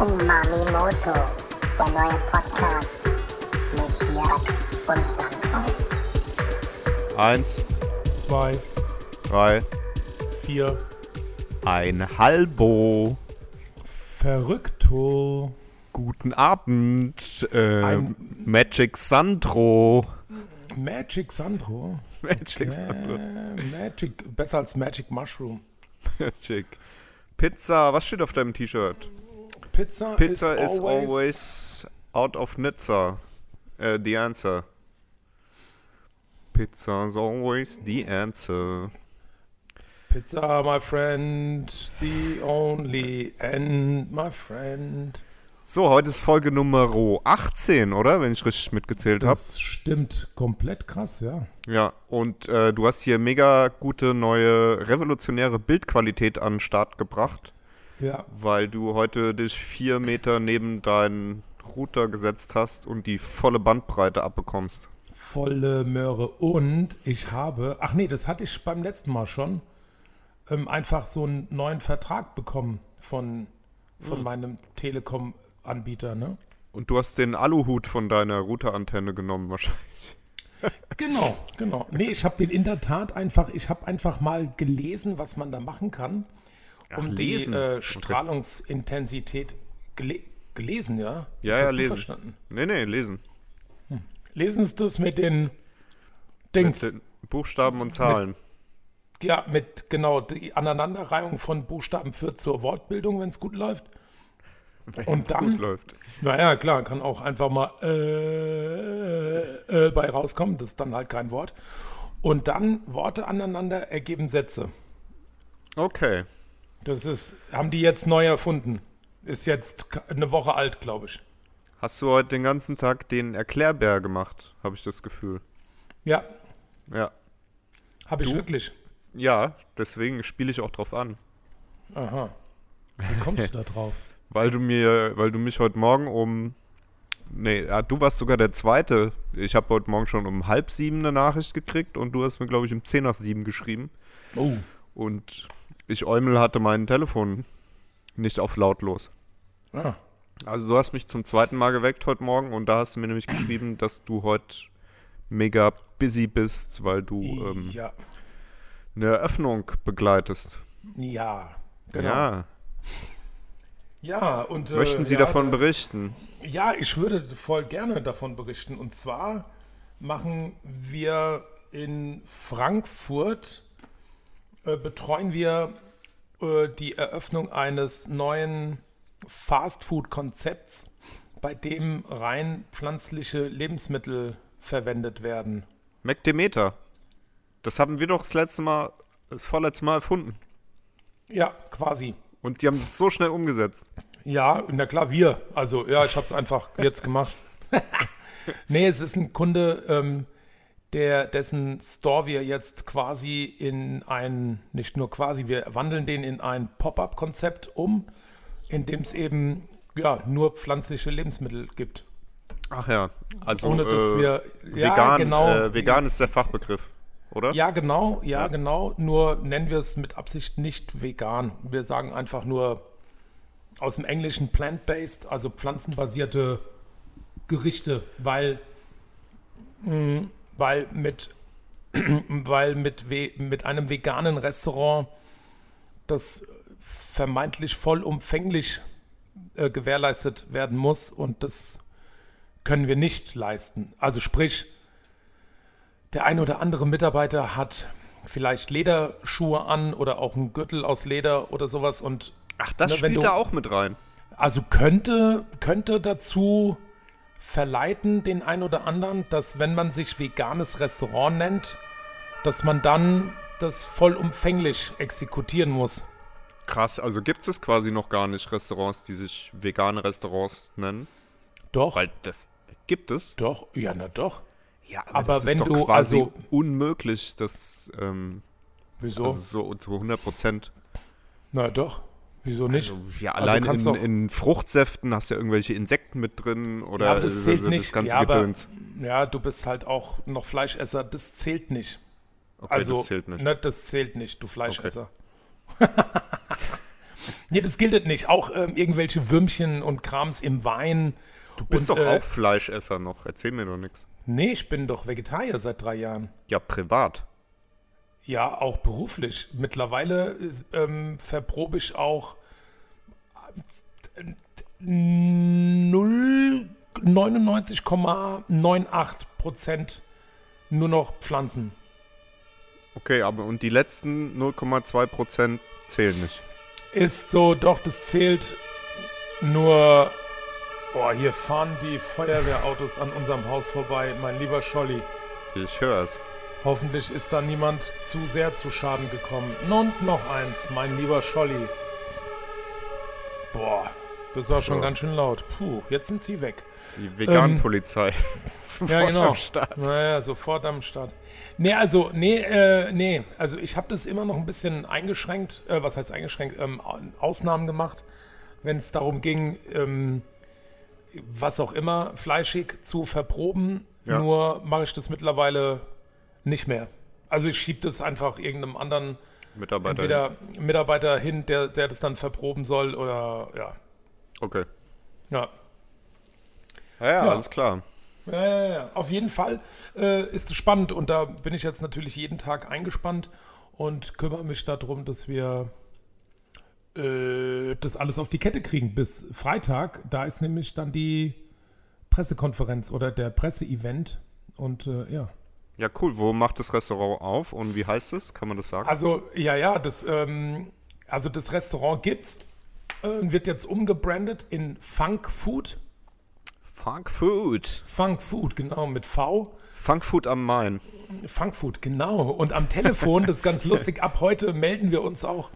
Umami Moto, der neue Podcast mit Jörg und Sandro. Eins, zwei, drei, vier. ein Halbo. Verrückto. Guten Abend, äh, Ein- Magic Sandro. Magic Sandro. Magic Sandro. Äh, Magic, besser als Magic Mushroom. Magic. Pizza, was steht auf deinem T-Shirt? Pizza, Pizza is, is always out of Nizza. Äh, the answer. Pizza is always the answer. Pizza, my friend, the only end, my friend. So, heute ist Folge Nummer 18, oder? Wenn ich richtig mitgezählt habe. Das stimmt komplett krass, ja. Ja, und äh, du hast hier mega gute neue revolutionäre Bildqualität an den Start gebracht, Ja, weil du heute dich vier Meter neben deinen Router gesetzt hast und die volle Bandbreite abbekommst. volle Möhre. Und ich habe, ach nee, das hatte ich beim letzten Mal schon, ähm, einfach so einen neuen Vertrag bekommen von, von meinem Telekom-Anbieter, ne? Und du hast den Aluhut von deiner Routerantenne genommen wahrscheinlich. Genau, genau. Nee, ich habe den in der Tat einfach, ich habe einfach mal gelesen, was man da machen kann, um Ach, die lesen. äh, Okay. Strahlungsintensität gele gelesen, ja? Ja, Das ja, du lesen. Verstanden. Nee, nee, lesen. Lesen Sie das mit den Mit Dings. den Buchstaben und Zahlen. ja, mit genau die Aneinanderreihung von Buchstaben führt zur Wortbildung, wenn es gut läuft. Wenn's Und dann- gut läuft. Naja, klar, kann auch einfach mal äh, äh, bei rauskommen. Das ist dann halt kein Wort. Und dann Worte aneinander ergeben Sätze. Okay. Das ist, haben die jetzt neu erfunden. Ist jetzt eine Woche alt, glaube ich. Hast du heute den ganzen Tag den Erklärbär gemacht, habe ich das Gefühl. Ja, Ja. habe ich Du? wirklich. Ja, deswegen spiele ich auch drauf an. Aha. Wie kommst du da drauf? Weil du mir, weil du mich heute Morgen um. Nee, ja, du warst sogar der Zweite. Ich habe heute Morgen schon um halb sieben eine Nachricht gekriegt und du hast mir, glaube ich, um zehn nach sieben geschrieben. Oh. Und ich Eumel hatte mein Telefon nicht auf lautlos. Ah. Also du hast mich zum zweiten Mal geweckt heute Morgen und da hast du mir nämlich geschrieben, dass du heute mega busy bist, weil du ähm, ja. eine Eröffnung begleitest. Ja. Genau. Ja, Ja. und. äh, Möchten Sie ja, davon da- berichten? Ja, ich würde voll gerne davon berichten. Und zwar machen wir in Frankfurt, äh, betreuen wir äh, die Eröffnung eines neuen Fastfood-Konzepts, bei dem rein pflanzliche Lebensmittel verwendet werden. McDemeter. Das haben wir doch das letzte Mal, das vorletzte Mal erfunden. Ja, quasi. Und die haben es so schnell umgesetzt. Ja, na klar, wir. Also, ja, ich habe es einfach jetzt gemacht. nee, es ist ein Kunde, ähm, der, dessen Store wir jetzt quasi in ein, nicht nur quasi, wir wandeln den in ein Pop-up-Konzept um, in dem es eben ja, nur pflanzliche Lebensmittel gibt. Ach ja, also Ohne dass äh, wir. Ja, vegan, genau. äh, vegan ist der Fachbegriff, oder? Ja, genau, ja, genau. Nur nennen wir es mit Absicht nicht vegan. Wir sagen einfach nur aus dem Englischen plant-based, also pflanzenbasierte Gerichte, weil, mh, weil mit, weil mit, mit einem veganen Restaurant das vermeintlich vollumfänglich äh, gewährleistet werden muss und das können wir nicht leisten. Also sprich, der ein oder andere Mitarbeiter hat vielleicht Lederschuhe an oder auch einen Gürtel aus Leder oder sowas und Ach, das wenn spielt du- da auch mit rein. also könnte, könnte dazu verleiten, den ein oder anderen, dass wenn man sich veganes Restaurant nennt, dass man dann das vollumfänglich exekutieren muss. Krass, also gibt es quasi noch gar nicht Restaurants, die sich vegane Restaurants nennen? Doch, Weil das gibt es. doch, ja, na doch. Ja, aber das wenn ist doch du- quasi also- unmöglich, das ähm, Wieso? also so zu 100 Prozent. na doch, wieso nicht? Also, ja, Also allein in, in Fruchtsäften hast du ja irgendwelche Insekten mit drin oder ja, das zählt also nicht. das ganze ja, aber, Gedöns. ja, du bist halt auch noch Fleischesser, das zählt nicht. Okay, also, das zählt nicht. Ne, das zählt nicht, du Fleischesser. nee, das gilt nicht. Auch ähm, irgendwelche Würmchen und Krams im Wein. Du bist und, doch äh, auch Fleischesser noch. Erzähl mir doch nichts. Nee, ich bin doch Vegetarier seit drei Jahren. Ja, privat. Ja, auch beruflich. Mittlerweile ähm, verprobe ich auch 0 99,98 Prozent nur noch Pflanzen. Okay, aber und die letzten 0,2 Prozent zählen nicht. Ist so, doch, das zählt nur. Boah, hier fahren die Feuerwehrautos an unserem Haus vorbei, mein lieber Scholli. Ich höre es. Hoffentlich ist da niemand zu sehr zu Schaden gekommen. Und noch eins, mein lieber Scholli. Boah, das ist auch schon So. ganz schön laut. Puh, jetzt sind sie weg. Die Vegan-Polizei. Sofort Ähm, Ja, genau. am Start. Naja, sofort am Start. Nee, also, nee, äh, nee. Also ich habe das immer noch ein bisschen eingeschränkt, äh, was heißt eingeschränkt, ähm, Au- Ausnahmen gemacht, wenn es darum ging, ähm, was auch immer, fleischig zu verproben. Ja. Nur mache ich das mittlerweile nicht mehr. Also ich schiebe das einfach irgendeinem anderen Mitarbeiter. entweder Mitarbeiter hin, der, der das dann verproben soll oder ja. Okay. Ja. Ja, ja, Ja. alles klar. Ja, ja, ja. Auf jeden Fall äh, ist es spannend und da bin ich jetzt natürlich jeden Tag eingespannt und kümmere mich darum, dass wir äh, das alles auf die Kette kriegen bis Freitag. Da ist nämlich dann die Pressekonferenz oder der Presseevent und äh, ja. Ja, cool. Wo macht das Restaurant auf und wie heißt es? Kann man das sagen? Also, ja, ja, das, ähm, also das Restaurant gibt's, äh, wird jetzt umgebrandet in Funk Food. Funk Food. Funk Food, genau, mit V. Funk Food am Main. Funkfood, genau. Und am Telefon, das ist ganz lustig, ab heute melden wir uns auch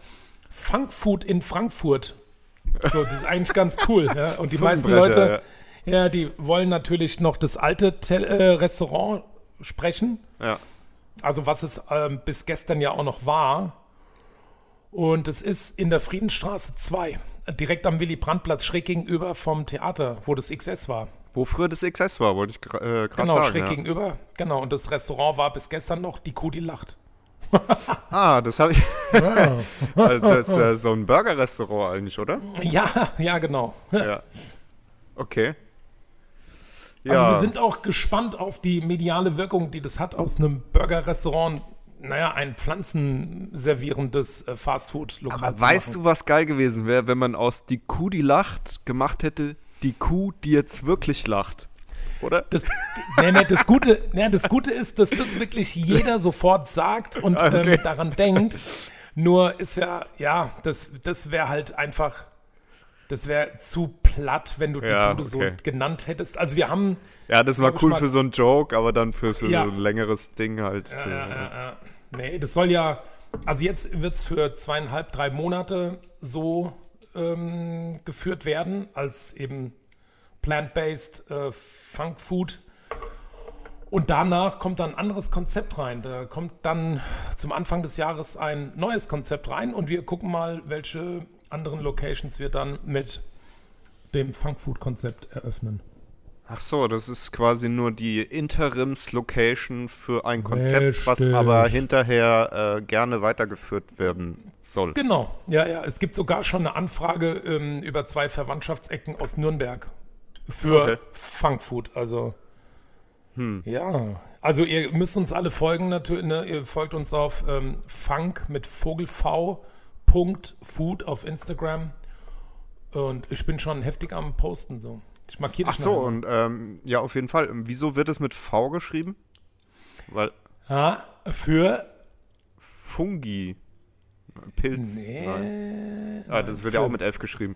Funkfood in Frankfurt. So, das ist eigentlich ganz cool. Ja? Und die meisten Leute, ja. die wollen natürlich noch das alte Tel äh, Restaurant sprechen. Ja. Also was es ähm, bis gestern ja auch noch war. Und es ist in der Friedensstraße 2, direkt am Willy-Brandt-Platz, schräg gegenüber vom Theater, wo das XS war. Wo früher das XS war, wollte ich äh, gerade Genau, sagen. schräg ja. gegenüber. Genau, und das Restaurant war bis gestern noch die Kuh, die lacht. Ah, das habe ich. also das ist äh, so ein Burger-Restaurant eigentlich, oder? Ja, ja, genau. Ja. Okay. Ja. Also wir sind auch gespannt auf die mediale Wirkung, die das hat aus einem Burger-Restaurant, naja, ein pflanzenservierendes äh, Fastfood-Lokal Aber weißt du, was geil gewesen wäre, wenn man aus die Kuh, die lacht, gemacht hätte, die Kuh, die jetzt wirklich lacht? Oder? Das, nee, nee, das, Gute, nee, das Gute ist, dass das wirklich jeder sofort sagt und Okay. ähm, daran denkt. Nur ist ja, ja, das, das wäre halt einfach, das wäre zu platt, wenn du die Ja, Bude okay. so genannt hättest. Also wir haben, Ja, das war cool mal- für so einen Joke, aber dann für, für Ja. so ein längeres Ding halt. so, Ja, ja, ja. Nee, das soll ja, also jetzt wird es für zweieinhalb, drei Monate so ähm, geführt werden, als eben plant-based äh, Funk Food. Und danach kommt dann ein anderes Konzept rein. Da kommt dann zum Anfang des Jahres ein neues Konzept rein und wir gucken mal, welche anderen Locations wir dann mit dem Funk Food Konzept eröffnen. Ach so, das ist quasi nur die Interims-Location für ein Konzept, was Richtig. aber hinterher äh, gerne weitergeführt werden soll. Genau, ja, ja. Es gibt sogar schon eine Anfrage ähm, über zwei Verwandtschaftsecken aus Nürnberg für Okay. Funkfood. Also, ja. Also, ihr müsst uns alle folgen natürlich. Ne? Ihr folgt uns auf ähm, Funk mit Vogel V. Punkt Food auf Instagram. Und ich bin schon heftig am Posten so. Ich markiere Ach so, und ähm, ja, auf jeden Fall. Wieso wird es mit V geschrieben? Weil Ja, für. Fungi. Pilz. Nee. Nein. Ah, das wird ja auch mit F geschrieben.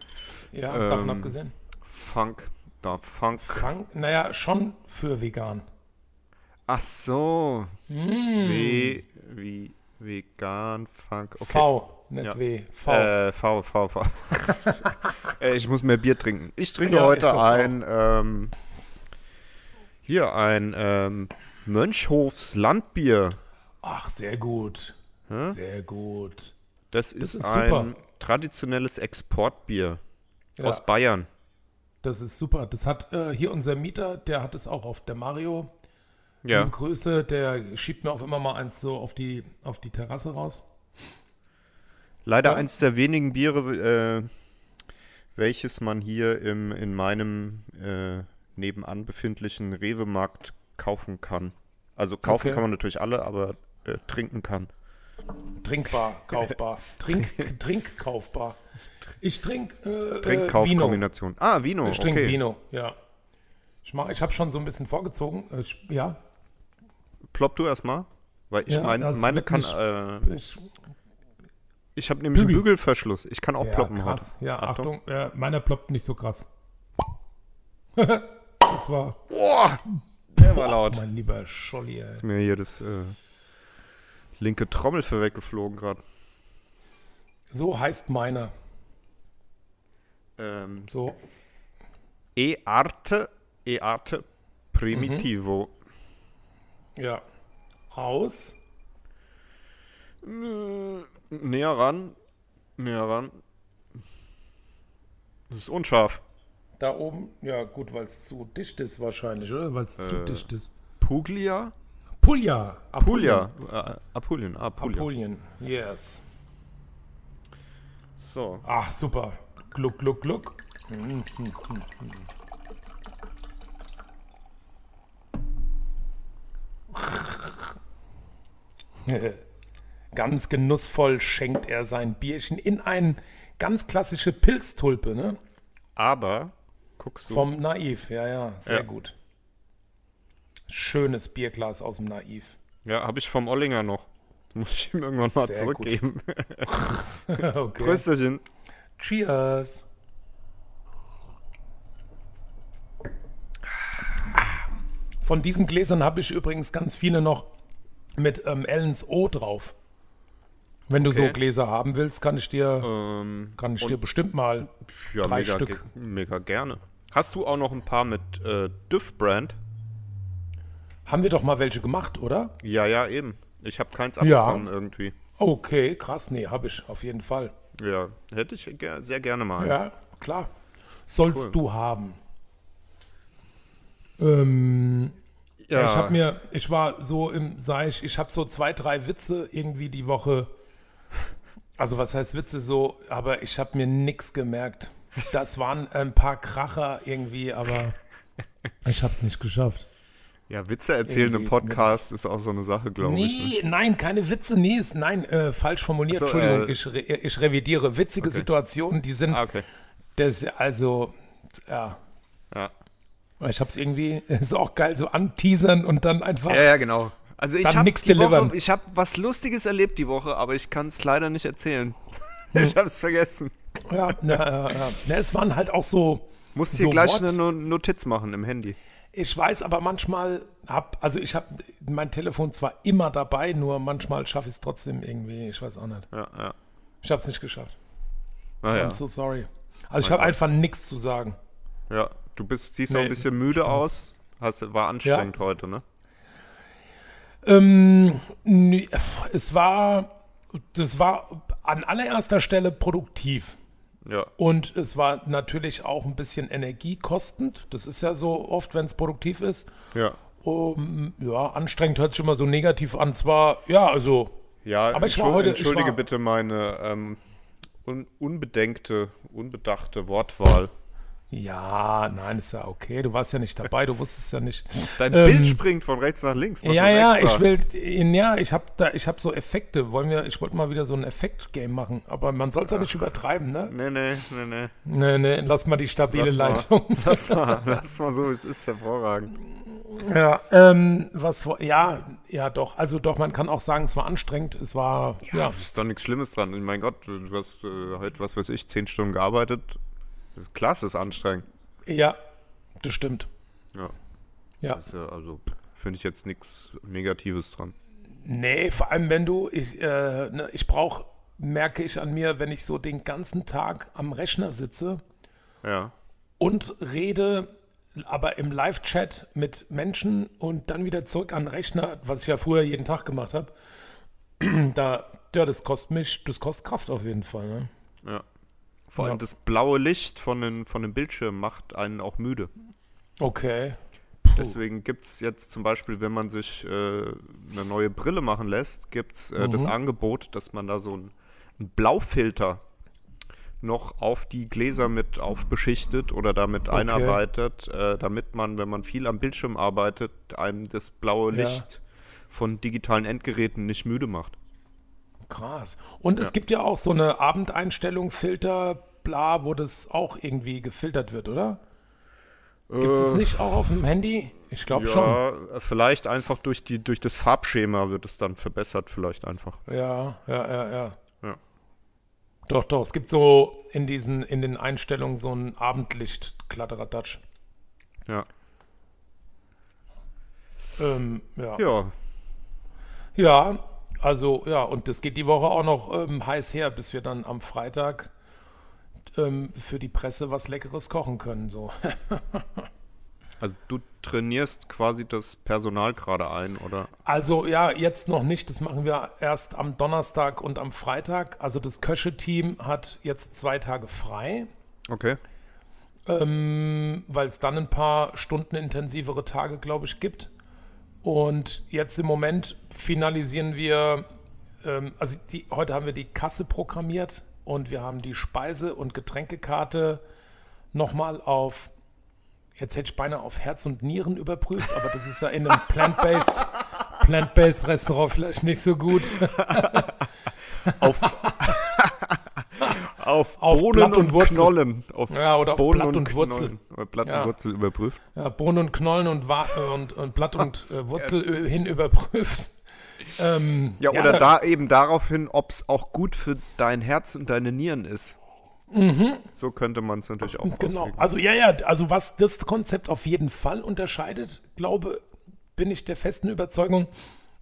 Ja, davon Ähm, abgesehen. Funk. Da, Funk. Funk, naja, schon für vegan. Ach so. Hm. W wie vegan, Funk. Okay. V, nicht Ja. W. V. Äh, V, V, V. äh, ich muss mehr Bier trinken. Ich trinke Ja, ich heute glaub's ein, ähm, hier ein ähm, Mönchhofs Landbier. Ach, sehr gut. Hä? Sehr gut. Das ist, ist ein super. traditionelles Exportbier Ja, aus Bayern. das ist super. Das hat äh, hier unser Mieter, der hat es auch auf der Mario. Ja. Liebe Grüße, der schiebt mir auch immer mal eins so auf die, auf die Terrasse raus. Leider Ja. eins der wenigen Biere, äh, welches man hier im, in meinem äh, nebenan befindlichen Rewe-Markt kaufen kann. Also kaufen Okay. kann man natürlich alle, aber äh, trinken kann. Trinkbar, kaufbar. Trink, Trink, kaufbar. Ich trinke äh, äh. Trinkkaufkombination. Ah, Vino, Ich trinke okay. Vino, ja. Ich, mach- ich habe schon so ein bisschen vorgezogen. Äh, Ich, ja, Plopp du erstmal. Weil ich Ja, mein, meine kann. nicht- Äh, ich, ich habe nämlich einen Bügel. Bügelverschluss. Ich kann auch ja ploppen krass. heute. Ja, Achtung, ja, meiner ploppt nicht so krass. das war Boah, der war laut. mein lieber Scholli, ey. Ist mir hier das äh, linke Trommelfell weggeflogen gerade. So heißt meiner. Ähm, So, e arte, e arte primitivo. ja. Aus. Näher ran. Näher ran. Das ist unscharf. Da oben, ja gut, weil es zu dicht ist wahrscheinlich, oder? Weil es zu Äh, dicht ist. Puglia? Puglia. Puglia. Äh, Apulien. Ah. Apulien, yes. So. Ach, super. Gluck, gluck, gluck. Ganz genussvoll schenkt er sein Bierchen in eine ganz klassische Pilztulpe, ne? Aber, guckst du. Vom Naiv, ja, ja, sehr Ja. gut. Schönes Bierglas aus dem Naiv. ja, habe ich vom Ollinger noch. Muss ich ihm irgendwann mal Sehr zurückgeben. okay. Prösterchen. Cheers. Von diesen Gläsern habe ich übrigens ganz viele noch mit ähm, Ellens O drauf. Wenn du so Okay. Gläser haben willst, kann ich dir, Ähm, kann ich dir bestimmt mal. ja, drei mega, Stück. mega gerne. Hast du auch noch ein paar mit äh, Düff-Brand? Haben wir doch mal welche gemacht, oder? Ja, ja, eben. Ich habe keins Ja. abbekommen irgendwie. Okay, krass, nee, habe ich auf jeden Fall. Ja, hätte ich ger sehr gerne mal eins. Ja, klar. Sollst Cool. du haben. Ähm, Ja, Ich habe mir, ich war so im, sag ich, ich habe so zwei, drei Witze irgendwie die Woche. Also was heißt Witze so, aber ich habe mir nichts gemerkt. Das waren ein paar Kracher irgendwie, aber ich habe es nicht geschafft. ja, Witze erzählen im Irgendwie Podcast ist auch so eine Sache, glaube ich. Ne? Nee, nein, keine Witze, nee, ist, nein, äh, falsch formuliert, So, Entschuldigung, äh, ich, re, ich revidiere. Witzige Situationen, die sind, Ah, okay. das, also, ja, Ja. ich habe es irgendwie, ist auch geil, so anteasern und dann einfach, ja, ja, genau. Also ich habe habe was Lustiges erlebt die Woche, aber ich kann es leider nicht erzählen. ich habe es vergessen. ja, na, ja, ja. Es waren halt auch so, Musst dir So gleich what? eine No- Notiz machen im Handy. Ich weiß aber manchmal, hab, also ich habe mein Telefon zwar immer dabei, nur manchmal schaffe ich es trotzdem irgendwie. Ich weiß auch nicht. Ja, ja. Ich habe es nicht geschafft. Ah, ja. I'm so sorry. Also ich habe einfach nichts zu sagen. ja. Du bist, siehst auch Nee, ein bisschen müde Spaß. aus. Hast, war anstrengend heute, ne? Ähm, nee, es war, das war an allererster Stelle produktiv. Ja. Und es war natürlich auch ein bisschen energiekostend. Das ist ja so oft, wenn es produktiv ist. Ja. Um, ja, anstrengend hört sich immer so negativ an. Zwar, ja, also Ja, Aber ich war heute- entschuldige war- bitte meine ähm, un unbedenkte, unbedachte Wortwahl. Ja, nein, ist ja okay. Du warst ja nicht dabei, du wusstest ja nicht. Dein Ähm, Bild springt von rechts nach links. Mach Ja, ja, extra. ich will, ja, ich habe da, ich habe so Effekte. Wollen wir, ich wollte mal wieder so ein Effekt-Game machen, aber man soll es ja nicht übertreiben, ne? Nee, nee, nee, nee. Nee, nee, lass mal die stabile Lass mal. Leitung. Lass mal, lass mal so, es ist hervorragend. Ja, ähm, was, ja, ja, doch. Also doch, man kann auch sagen, es war anstrengend. Es war, Ja, ja, es ist doch nichts Schlimmes dran. Mein Gott, du hast äh, heute, was weiß ich, zehn Stunden gearbeitet. Klar, es ist anstrengend. ja, das stimmt. Ja, ja also finde ich jetzt nichts Negatives dran. Nee, vor allem wenn du, ich, äh, ne, ich brauche, merke ich an mir, wenn ich so den ganzen Tag am Rechner sitze Ja, und rede, aber im Live-Chat mit Menschen und dann wieder zurück an den Rechner, was ich ja früher jeden Tag gemacht habe, da, ja, das kostet mich, das kostet Kraft auf jeden Fall. Ne? ja. Vor Ja. allem das blaue Licht von den, von dem Bildschirm macht einen auch müde. Okay. Deswegen gibt es jetzt zum Beispiel, wenn man sich äh, eine neue Brille machen lässt, gibt es äh, das Mhm. Angebot, dass man da so ein einen Blaufilter noch auf die Gläser mit aufbeschichtet oder damit Okay. einarbeitet, äh, damit man, wenn man viel am Bildschirm arbeitet, einem das blaue Ja. Licht von digitalen Endgeräten nicht müde macht. Krass. Und es gibt ja auch so eine Abendeinstellung, Filter, bla, wo das auch irgendwie gefiltert wird, oder? Gibt es das nicht auch auf dem Handy? Ich glaube schon. Ja, äh, vielleicht einfach durch, die, durch das Farbschema wird es dann verbessert, vielleicht einfach. Ja, ja, ja, ja. Ja. Doch, doch. Es gibt so in diesen, in den Einstellungen so ein Abendlicht, Kladderadatsch. Ja. Ähm, ja. Ja, Ja, also ja, und das geht die Woche auch noch ähm, heiß her, bis wir dann am Freitag ähm, für die Presse was Leckeres kochen können. So. also du trainierst quasi das Personal gerade ein, oder? Also ja, jetzt noch nicht. Das machen wir erst am Donnerstag und am Freitag. Also das Köche-Team hat jetzt zwei Tage frei, Okay. ähm, weil es dann ein paar Stunden intensivere Tage, glaube ich, gibt. Und jetzt im Moment finalisieren wir, ähm, also die, heute haben wir die Kasse programmiert und wir haben die Speise- und Getränkekarte nochmal auf, jetzt hätte ich beinahe auf Herz und Nieren überprüft, aber das ist ja in einem plant-based plant-based Restaurant vielleicht nicht so gut. Auf, auf, Auf Bohnen Blatt und und, Wurzel. Knollen. Auf Ja, oder auf Bohnen Blatt und Wurzel. Knollen. Oder Blatt Ja. und Wurzel überprüft. Ja, Bohnen und Knollen und, äh, und, und Blatt und äh, Wurzel ö- hin überprüft. Ähm, Ja, oder da eben darauf hin, ob es auch gut für dein Herz und deine Nieren ist. So könnte man es natürlich auch Mhm. Genau. auslegen. Also ja, ja, also was das Konzept auf jeden Fall unterscheidet, glaube, bin ich der festen Überzeugung,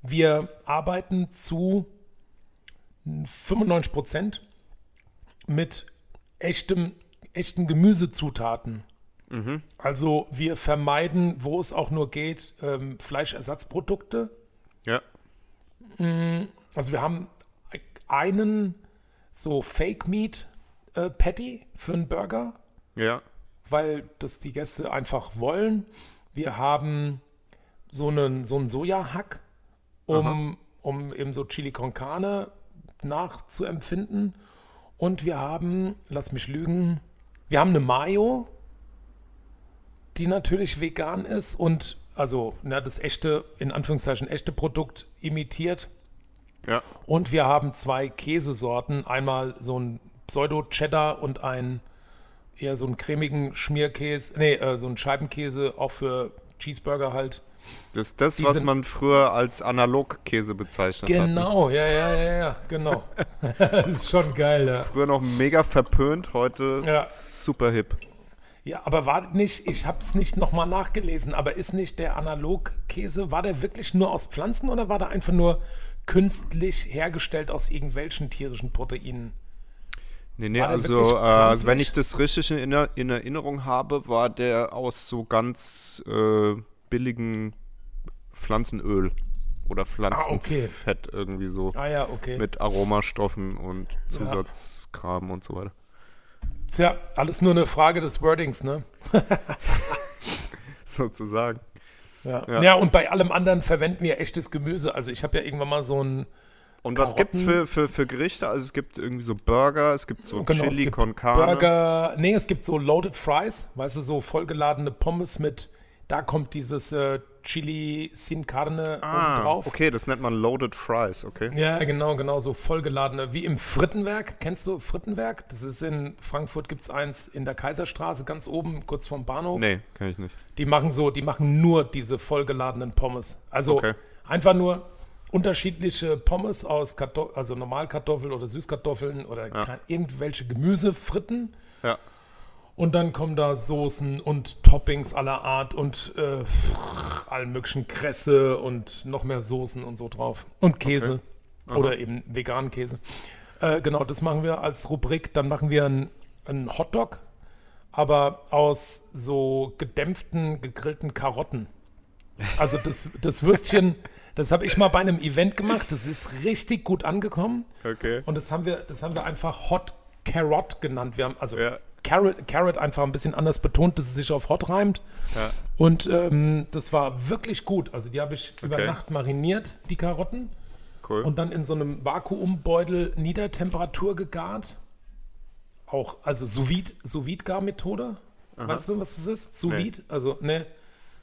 wir arbeiten zu 95 Prozent mit echtem, echten Gemüsezutaten. Also wir vermeiden, wo es auch nur geht, ähm, Fleischersatzprodukte. Ja. Also wir haben einen so Fake Meat äh, Patty für einen Burger. Ja. weil das die Gäste einfach wollen. Wir haben so einen, so einen Sojahack, um, um eben so Chili con Carne nachzuempfinden. Und wir haben, lass mich lügen, wir haben eine Mayo, die natürlich vegan ist und also na, das echte, in Anführungszeichen echte Produkt imitiert. Ja. Und wir haben zwei Käsesorten. Einmal so ein Pseudo-Cheddar und ein eher so einen cremigen Schmierkäse, nee, äh, so einen Scheibenkäse, auch für Cheeseburger halt. Das ist das, was man früher als Analogkäse bezeichnet hat. Genau, ja, ja, ja, ja, genau. das ist schon geil, ja. Früher noch mega verpönt, heute Ja. super hip. Ja, aber war nicht, ich habe es nicht nochmal nachgelesen, aber ist nicht der Analogkäse, war der wirklich nur aus Pflanzen oder war der einfach nur künstlich hergestellt aus irgendwelchen tierischen Proteinen? Nee, nee, also äh, wenn ich das richtig in Erinnerung habe, war der aus so ganz äh, billigen Pflanzenöl oder Ah, okay. Pflanzenfett irgendwie so. Ah ja, okay. Mit Aromastoffen und Zusatzkram und so weiter. Tja, alles nur eine Frage des Wordings, ne? Sozusagen. Ja. Ja. ja. und bei allem anderen verwenden wir echtes Gemüse. Also ich habe ja irgendwann mal so ein, Und was gibt's für, für, für Gerichte? Also es gibt irgendwie so Burger, es gibt so Genau, es Chili gibt con Carne. Burger, nee, es gibt so Loaded Fries, weißt du, so vollgeladene Pommes mit, da kommt dieses äh, Chili Sin Carne Ah, drauf. okay, das nennt man Loaded Fries, okay. Ja, genau, genau, so vollgeladene, wie im Frittenwerk. Kennst du Frittenwerk? Das ist in Frankfurt, gibt es eins in der Kaiserstraße, ganz oben, kurz vorm Bahnhof. Nee, kann ich nicht. Die machen so, die machen nur diese vollgeladenen Pommes. Also Okay. einfach nur unterschiedliche Pommes aus Karto also Normalkartoffeln oder Süßkartoffeln oder kein, irgendwelche Gemüsefritten. Ja. Und dann kommen da Soßen und Toppings aller Art und äh, allen möglichen Kresse und noch mehr Soßen und so drauf. Und Käse. Oder eben veganen Käse. Äh, genau, das machen wir als Rubrik. Dann machen wir einen, einen Hotdog, aber aus so gedämpften, gegrillten Karotten. Also das, das Würstchen, das habe ich mal bei einem Event gemacht. Das ist richtig gut angekommen. Okay. Und das haben wir, das haben wir einfach Hot Carrot genannt. Wir haben also Ja. Carrot, Carrot einfach ein bisschen anders betont, dass es sich auf Hot reimt. Ja. Und ähm, das war wirklich gut. Also die habe ich über Okay. Nacht mariniert, die Karotten. cool. und dann in so einem Vakuumbeutel Niedertemperatur gegart. Auch, also sous vide, sous. Weißt du, was das ist? Sous Nee. Also, ne,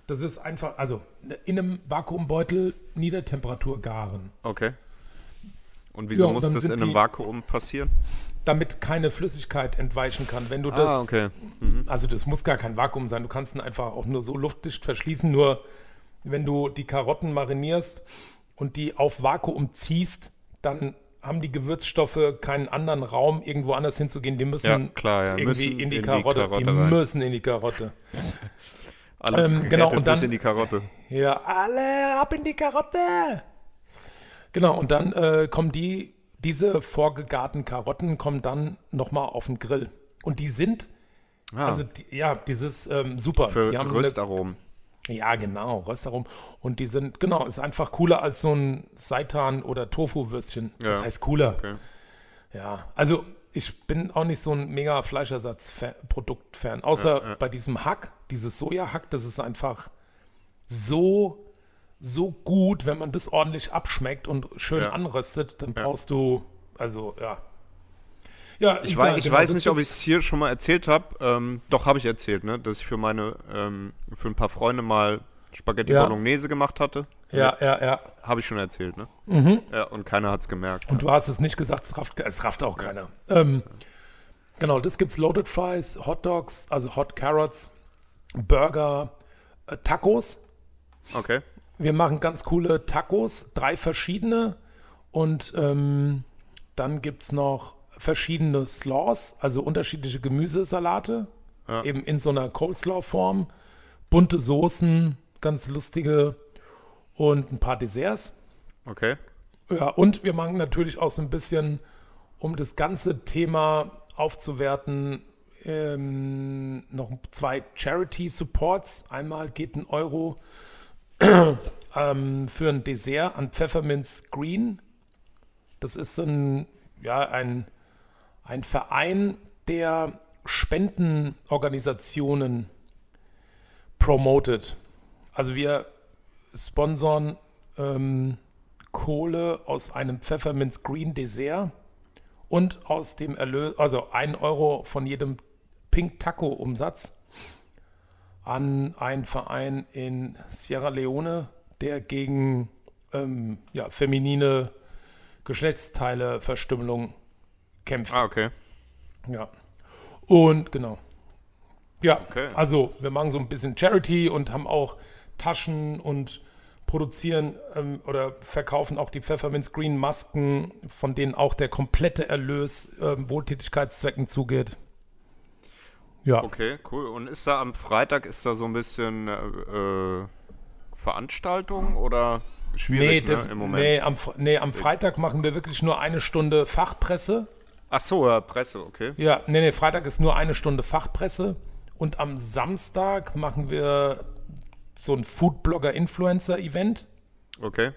das ist einfach, also in einem Vakuumbeutel Niedertemperatur garen. Okay. Und wieso Ja, muss das in einem Vakuum passieren? Damit keine Flüssigkeit entweichen kann. Wenn du das, ah, okay. also das muss gar kein Vakuum sein, du kannst ihn einfach auch nur so luftdicht verschließen, nur wenn du die Karotten marinierst und die auf Vakuum ziehst, dann haben die Gewürzstoffe keinen anderen Raum, irgendwo anders hinzugehen. Die müssen Ja, klar, ja. irgendwie Müssen in die in die Karotte. Karotte die rein. müssen in die Karotte. Alles Ähm, genau, und dann- in die Karotte. Ja, alle ab in die Karotte. Genau, und dann äh, kommen die, diese vorgegarten Karotten kommen dann nochmal auf den Grill. Und die sind, Ah, also die, ja, dieses ähm, super. für die haben eine- Röstaromen. ja, genau, Röstaromen. Und die sind, genau, ist einfach cooler als so ein Seitan- oder Tofu-Würstchen. Das Ja. heißt cooler. Okay. Ja, also ich bin auch nicht so ein mega Fleischersatzprodukt-Fan. Außer Ja, ja. bei diesem Hack, dieses Sojahack, das ist einfach so, so gut, wenn man das ordentlich abschmeckt und schön Ja. anröstet, dann brauchst du, also ja. Ja, Ich, weiß, ich genau, weiß nicht, ob ich es hier schon mal erzählt habe. Ähm, doch, habe ich erzählt, ne? Dass ich für meine, ähm, für ein paar Freunde mal Spaghetti Ja. Bolognese gemacht hatte. Ja, ja, ja. Habe ich schon erzählt, ne? Ja, und keiner hat es gemerkt. Und du hast es nicht gesagt, es rafft, es rafft auch keiner. Ähm, genau, das gibt's Loaded Fries, Hot Dogs, also Hot Carrots, Burger, äh, Tacos. Okay. Wir machen ganz coole Tacos, drei verschiedene. Und ähm, dann gibt es noch verschiedene Slaws, also unterschiedliche Gemüsesalate, Ja. eben in so einer Coleslaw-Form. Bunte Soßen, ganz lustige und ein paar Desserts. Okay. Ja, und wir machen natürlich auch so ein bisschen, um das ganze Thema aufzuwerten, ähm, noch zwei Charity Supports. Einmal geht ein Euro ähm, für ein Dessert an Pfefferminz Green. Das ist ein, ja, ein, ein Verein, der Spendenorganisationen promotet. Also wir sponsern ähm, Kohle aus einem Pfefferminz Green Dessert und aus dem Erlös, also ein Euro von jedem Pink Taco Umsatz an einen Verein in Sierra Leone, der gegen ähm, ja, feminine Geschlechtsteile Verstümmelung kämpft. Ah, okay. Ja. Und genau. Ja, Okay. also wir machen so ein bisschen Charity und haben auch Taschen und produzieren ähm, oder verkaufen auch die Pfefferminz Green Masken, von denen auch der komplette Erlös ähm, Wohltätigkeitszwecken zugeht. Ja. Okay, cool. Und ist da am Freitag, ist da so ein bisschen äh, äh, Veranstaltung oder Nee, schwierig def- ne, im Moment? nee, am, nee, am Freitag machen wir wirklich nur eine Stunde Fachpresse. Ach so, ja, Presse, okay. Ja, nee, nee, Freitag ist nur eine Stunde Fachpresse. Und am Samstag machen wir so ein Foodblogger-Influencer-Event. Okay.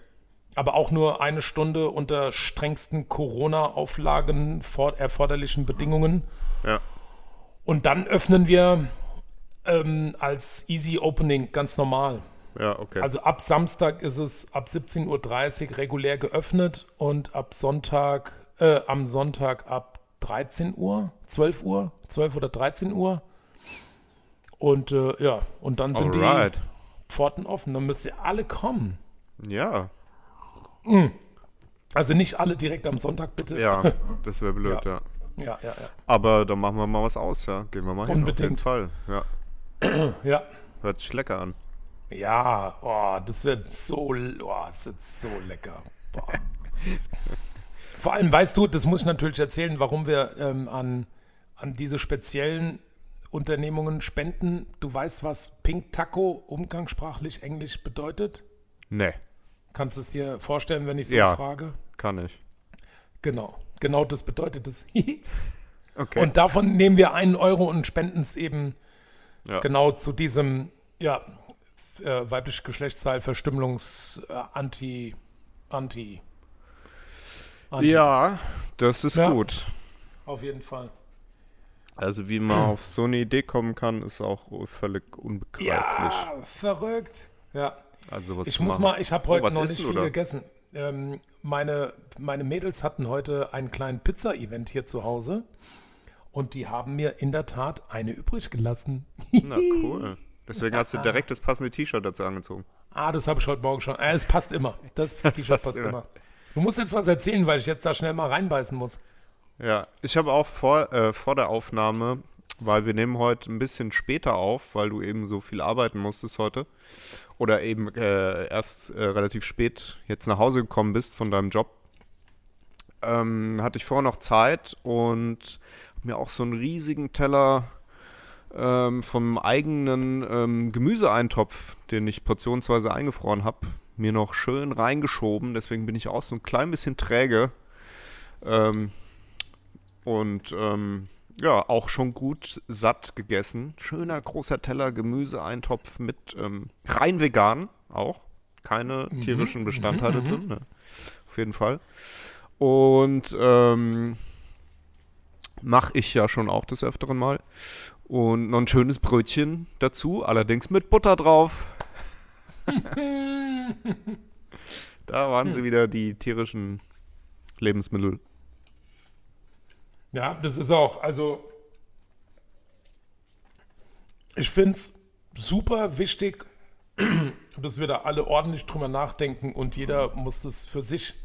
aber auch nur eine Stunde unter strengsten Corona-Auflagen erforderlichen Bedingungen. Ja. Und dann öffnen wir ähm, als Easy Opening ganz normal. Ja, okay. Also ab Samstag ist es ab 17.30 Uhr regulär geöffnet und ab Sonntag, äh, am Sonntag ab 13 Uhr, 12 Uhr, 12 oder 13 Uhr. Und äh, ja, und dann sind Alright. die Pforten offen. Dann müsst ihr alle kommen. Ja, Also nicht alle direkt am Sonntag, bitte. ja, das wäre blöd, ja. Ja, ja, ja. Aber dann machen wir mal was aus, ja. Gehen wir mal hin, auf jeden Unbedingt. Fall. Ja, Ja, hört sich lecker an. ja oh, das wird so, oh, das wird so lecker. Vor allem weißt du, das muss ich natürlich erzählen, warum wir ähm, an, an diese speziellen Unternehmungen spenden. Du weißt, was Pink Taco umgangssprachlich Englisch bedeutet? Nee, Kannst du es dir vorstellen, wenn ich so Ja. frage? kann ich. Genau, genau das bedeutet es. Okay. Und davon nehmen wir einen Euro und spenden es eben ja. genau zu diesem, ja, äh, weiblich Geschlechtsteil Verstümmelungs äh, anti anti anti ja, das ist Ja. gut. auf jeden Fall. Also wie man auf so eine Idee kommen kann, ist auch völlig unbegreiflich. Ja, verrückt. Ja, Also was ich muss machen. mal, ich habe heute was noch nicht viel gegessen. Ähm, meine, meine Mädels hatten heute einen kleinen Pizza-Event hier zu Hause und die haben mir in der Tat eine übrig gelassen. Na cool. Deswegen hast du direkt das passende T-Shirt dazu angezogen. Ah, das habe ich heute Morgen schon. Äh, es passt immer. Das, T-Shirt passt passt immer. immer. Du musst jetzt was erzählen, weil ich jetzt da schnell mal reinbeißen muss. Ja, ich habe auch vor, äh, vor der Aufnahme, weil wir nehmen heute ein bisschen später auf, weil du eben so viel arbeiten musstest heute oder eben äh, erst äh, relativ spät jetzt nach Hause gekommen bist von deinem Job, ähm, hatte ich vorher noch Zeit und mir auch so einen riesigen Teller ähm, vom eigenen ähm, Gemüseeintopf, den ich portionsweise eingefroren habe, mir noch schön reingeschoben. Deswegen bin ich auch so ein klein bisschen träge. Ähm, und ähm, ja, auch schon gut satt gegessen. Schöner großer Teller Gemüseeintopf mit ähm, rein vegan auch. Keine tierischen Bestandteile drin. Ne? Auf jeden Fall. Und ähm, mache ich ja schon auch des Öfteren mal. Und noch ein schönes Brötchen dazu, allerdings mit Butter drauf. da waren sie wieder, die tierischen Lebensmittel. Ja, das ist auch, also ich finde es super wichtig, dass wir da alle ordentlich drüber nachdenken und jeder muss das für sich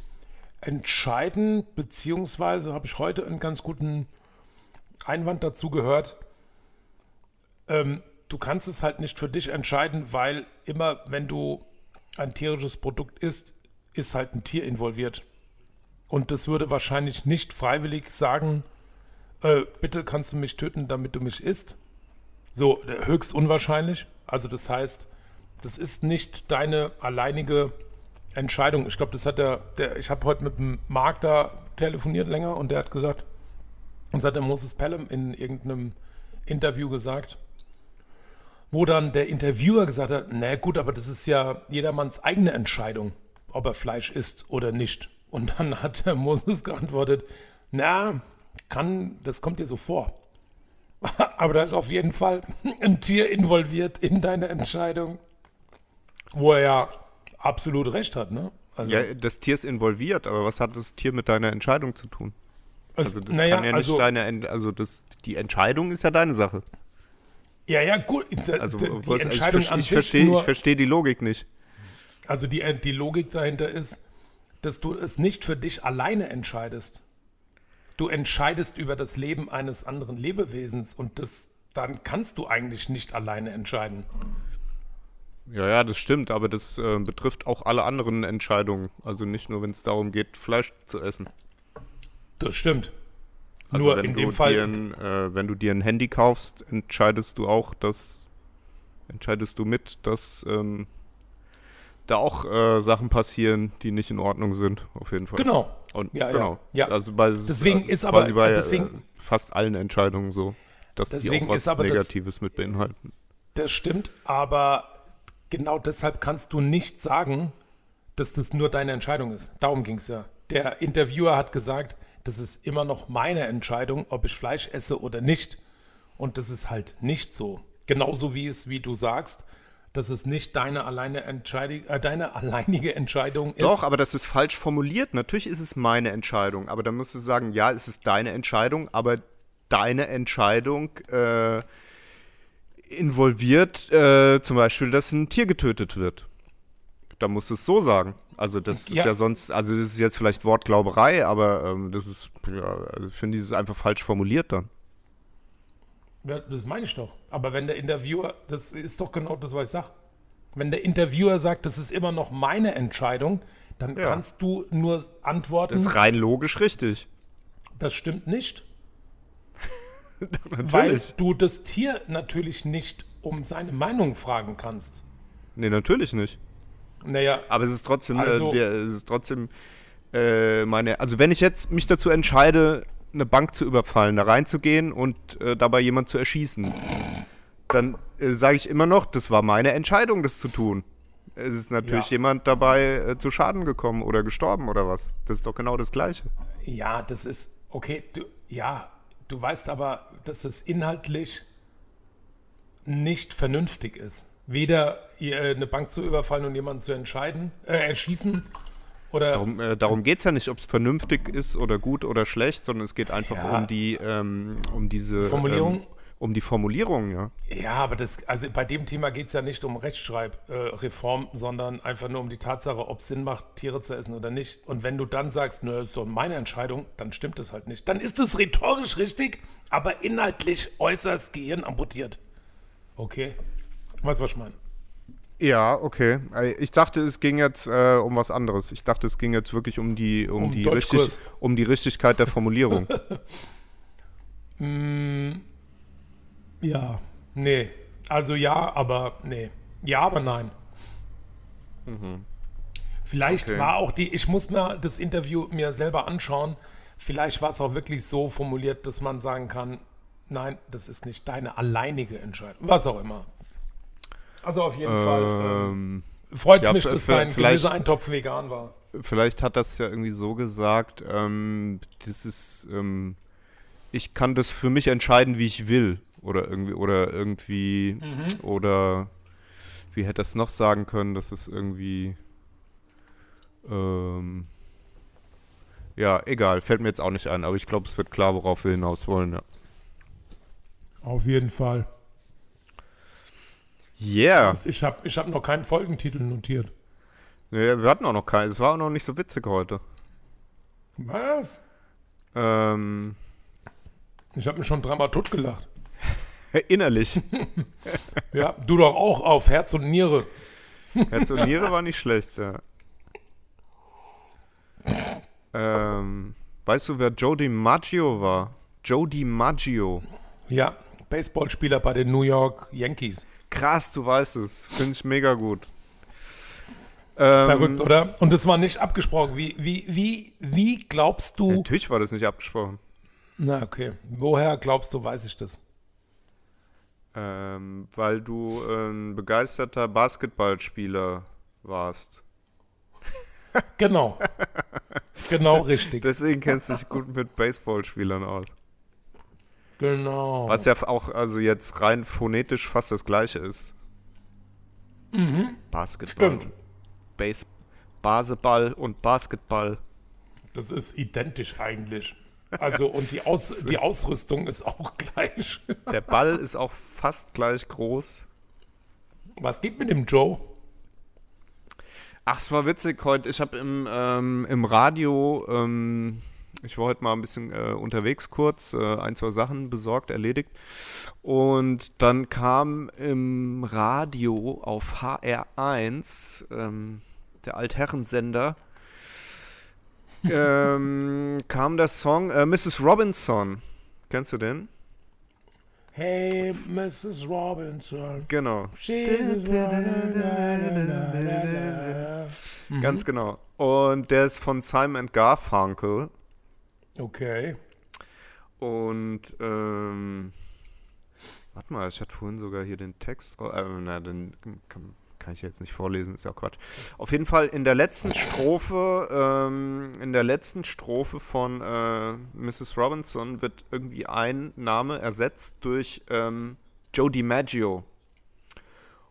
entscheiden, beziehungsweise habe ich heute einen ganz guten Einwand dazu gehört. Ähm, du kannst es halt nicht für dich entscheiden, weil immer, wenn du ein tierisches Produkt isst, ist halt ein Tier involviert. Und das würde wahrscheinlich nicht freiwillig sagen, äh, bitte kannst du mich töten, damit du mich isst. So, äh, höchst unwahrscheinlich. Also das heißt, das ist nicht deine alleinige Entscheidung. Ich glaube, das hat der, der ich habe heute mit dem Marc da telefoniert länger und der hat gesagt, das hat der Moses Pelham in irgendeinem Interview gesagt, wo dann der Interviewer gesagt hat, na gut, aber das ist ja jedermanns eigene Entscheidung, ob er Fleisch isst oder nicht. Und dann hat der Moses geantwortet, na, kann, das kommt dir so vor. Aber da ist auf jeden Fall ein Tier involviert in deine Entscheidung, wo er ja absolut recht hat, ne? Also, Ja, das Tier ist involviert, aber was hat das Tier mit deiner Entscheidung zu tun? Also das naja, kann ja nicht also, deine, also das, die Entscheidung ist ja deine Sache. ja, ja, gut, d- Also was- ich, Entscheidung an ich sich verstehe ich versteh die Logik nicht. Also die, die Logik dahinter ist, dass du es nicht für dich alleine entscheidest. Du entscheidest über das Leben eines anderen Lebewesens und das, dann kannst du eigentlich nicht alleine entscheiden. Ja, ja, das stimmt, aber das äh, betrifft auch alle anderen Entscheidungen. Also nicht nur, wenn es darum geht, Fleisch zu essen. Das stimmt. Also Nur in dem Fall, ein, äh, wenn du dir ein Handy kaufst, entscheidest du auch, dass entscheidest du mit, dass ähm, da auch äh, Sachen passieren, die nicht in Ordnung sind, auf jeden Fall. genau. Und Ja, genau. ja. Also bei Deswegen äh, ist aber- quasi bei äh, deswegen- fast allen Entscheidungen so, dass sie auch was aber das- Negatives mit beinhalten. Das stimmt, aber genau deshalb kannst du nicht sagen, dass das nur deine Entscheidung ist. Darum ging es ja. Der Interviewer hat gesagt, das ist immer noch meine Entscheidung, ob ich Fleisch esse oder nicht. Und das ist halt nicht so. Genauso wie es, wie du sagst, dass es nicht deine, alleine Entscheidung, äh, deine alleinige Entscheidung ist. Doch, aber das ist falsch formuliert. Natürlich ist es meine Entscheidung, aber dann musst du sagen, ja, es ist deine Entscheidung, aber deine Entscheidung äh, involviert äh, zum Beispiel, dass ein Tier getötet wird. Da musst du es so sagen. Also das ist Ja. ja sonst, also das ist jetzt vielleicht Wortglauberei, aber ähm, das ist, ja, also ich finde, dieses einfach falsch formuliert dann. Ja, das meine ich doch. Aber wenn der Interviewer, das ist doch genau das, was ich sage. Wenn der Interviewer sagt, das ist immer noch meine Entscheidung, dann Ja. kannst du nur antworten, Das ist rein logisch richtig. das stimmt nicht. Weil du das Tier natürlich nicht um seine Meinung fragen kannst. Nee, natürlich nicht. Naja, Aber es ist trotzdem, Also- äh, der, es ist trotzdem äh, meine. Also wenn ich jetzt mich dazu entscheide, eine Bank zu überfallen, da reinzugehen und äh, dabei jemand zu erschießen, dann äh, sage ich immer noch, das war meine Entscheidung, das zu tun. Es ist natürlich Ja. jemand dabei äh, zu Schaden gekommen oder gestorben oder was. Das ist doch genau das Gleiche. ja, das ist okay. Du, ja, du weißt aber, dass es inhaltlich nicht vernünftig ist. Weder äh, eine Bank zu überfallen und jemanden zu entscheiden, äh, erschießen, Oder Darum, äh, darum geht es ja nicht, ob es vernünftig ist oder gut oder schlecht, sondern es geht einfach Ja. um die, ähm, um diese Formulierung? Ähm, um die Formulierung, ja. Ja, aber das, also bei dem Thema geht es ja nicht um Rechtschreibreform, äh, sondern einfach nur um die Tatsache, ob es Sinn macht, Tiere zu essen oder nicht. Und wenn du dann sagst, nö, ist doch meine Entscheidung, dann stimmt es halt nicht. Dann ist es rhetorisch richtig, aber inhaltlich äußerst gehirnamputiert. Okay? Weißt du, was ich meine? Ja, okay. Äh, Ich dachte, es ging jetzt äh, um was anderes. Ich dachte, es ging jetzt wirklich um die, um, Um die, richtig, um die Richtigkeit der Formulierung. Ja. Nee. Also ja, aber nee. Ja, aber nein. Vielleicht Okay. war auch die, ich muss mir das Interview mir selber anschauen. Vielleicht war es auch wirklich so formuliert, dass man sagen kann, nein, das ist nicht deine alleinige Entscheidung. Was auch immer. Also auf jeden Fall ähm, ähm, freut es ja, mich, dass dein Gemüseeintopf vegan war. vielleicht hat das ja irgendwie so gesagt, ähm, das ist, ähm, ich kann das für mich entscheiden, wie ich will. Oder irgendwie, oder irgendwie, oder wie hätte das noch sagen können, dass es irgendwie, ähm, ja, egal, fällt mir jetzt auch nicht ein, aber ich glaube, es wird klar, worauf wir hinaus wollen, ja. Auf jeden Fall. Yeah! Ich habe ich hab noch keinen Folgentitel notiert. Nee, wir hatten auch noch keinen, es war auch noch nicht so witzig heute. Was? Ähm, Ich habe mich schon dreimal totgelacht. innerlich. Ja, du doch auch auf Herz und Niere. Herz und Niere war nicht schlecht, ja. Ähm, weißt du, wer Joe DiMaggio war? Joe DiMaggio. Ja, Baseballspieler bei den New York Yankees. Krass, du weißt es. Finde ich mega gut. Ähm, Verrückt, oder? Und es war nicht abgesprochen. Wie, wie, wie, wie glaubst du? Natürlich war das nicht abgesprochen. Na, okay. Woher glaubst du, weiß ich das? Ähm, weil du ein begeisterter Basketballspieler warst. Genau. genau richtig. Deswegen kennst du dich gut mit Baseballspielern aus. Genau. Was ja auch also jetzt rein phonetisch fast das gleiche ist. Basketball. Stimmt. Base, Baseball und Basketball. Das ist identisch eigentlich. Also, und die, Aus, die Ausrüstung ist auch gleich. Der Ball ist auch fast gleich groß. Was geht mit dem Joe? Ach, es war witzig heute. Ich habe im, ähm, im Radio, ähm, ich war heute mal ein bisschen äh, unterwegs kurz, äh, ein, zwei Sachen besorgt, erledigt. Und dann kam im Radio auf HR1, ähm, der Altherrensender, ähm, kam der Song äh, Mrs. Robinson. Kennst du den? Hey, Mrs. Robinson. Genau. Ganz genau. Und der ist von Simon Garfunkel. Okay. Und, ähm, warte mal, ich hatte vorhin sogar hier den Text, oh, äh, na, den kann, kann ich jetzt nicht vorlesen, ist ja Quatsch. Auf jeden Fall in der letzten Strophe, ähm, in der letzten Strophe von äh, Mrs. Robinson wird irgendwie ein Name ersetzt durch ähm, Joe DiMaggio.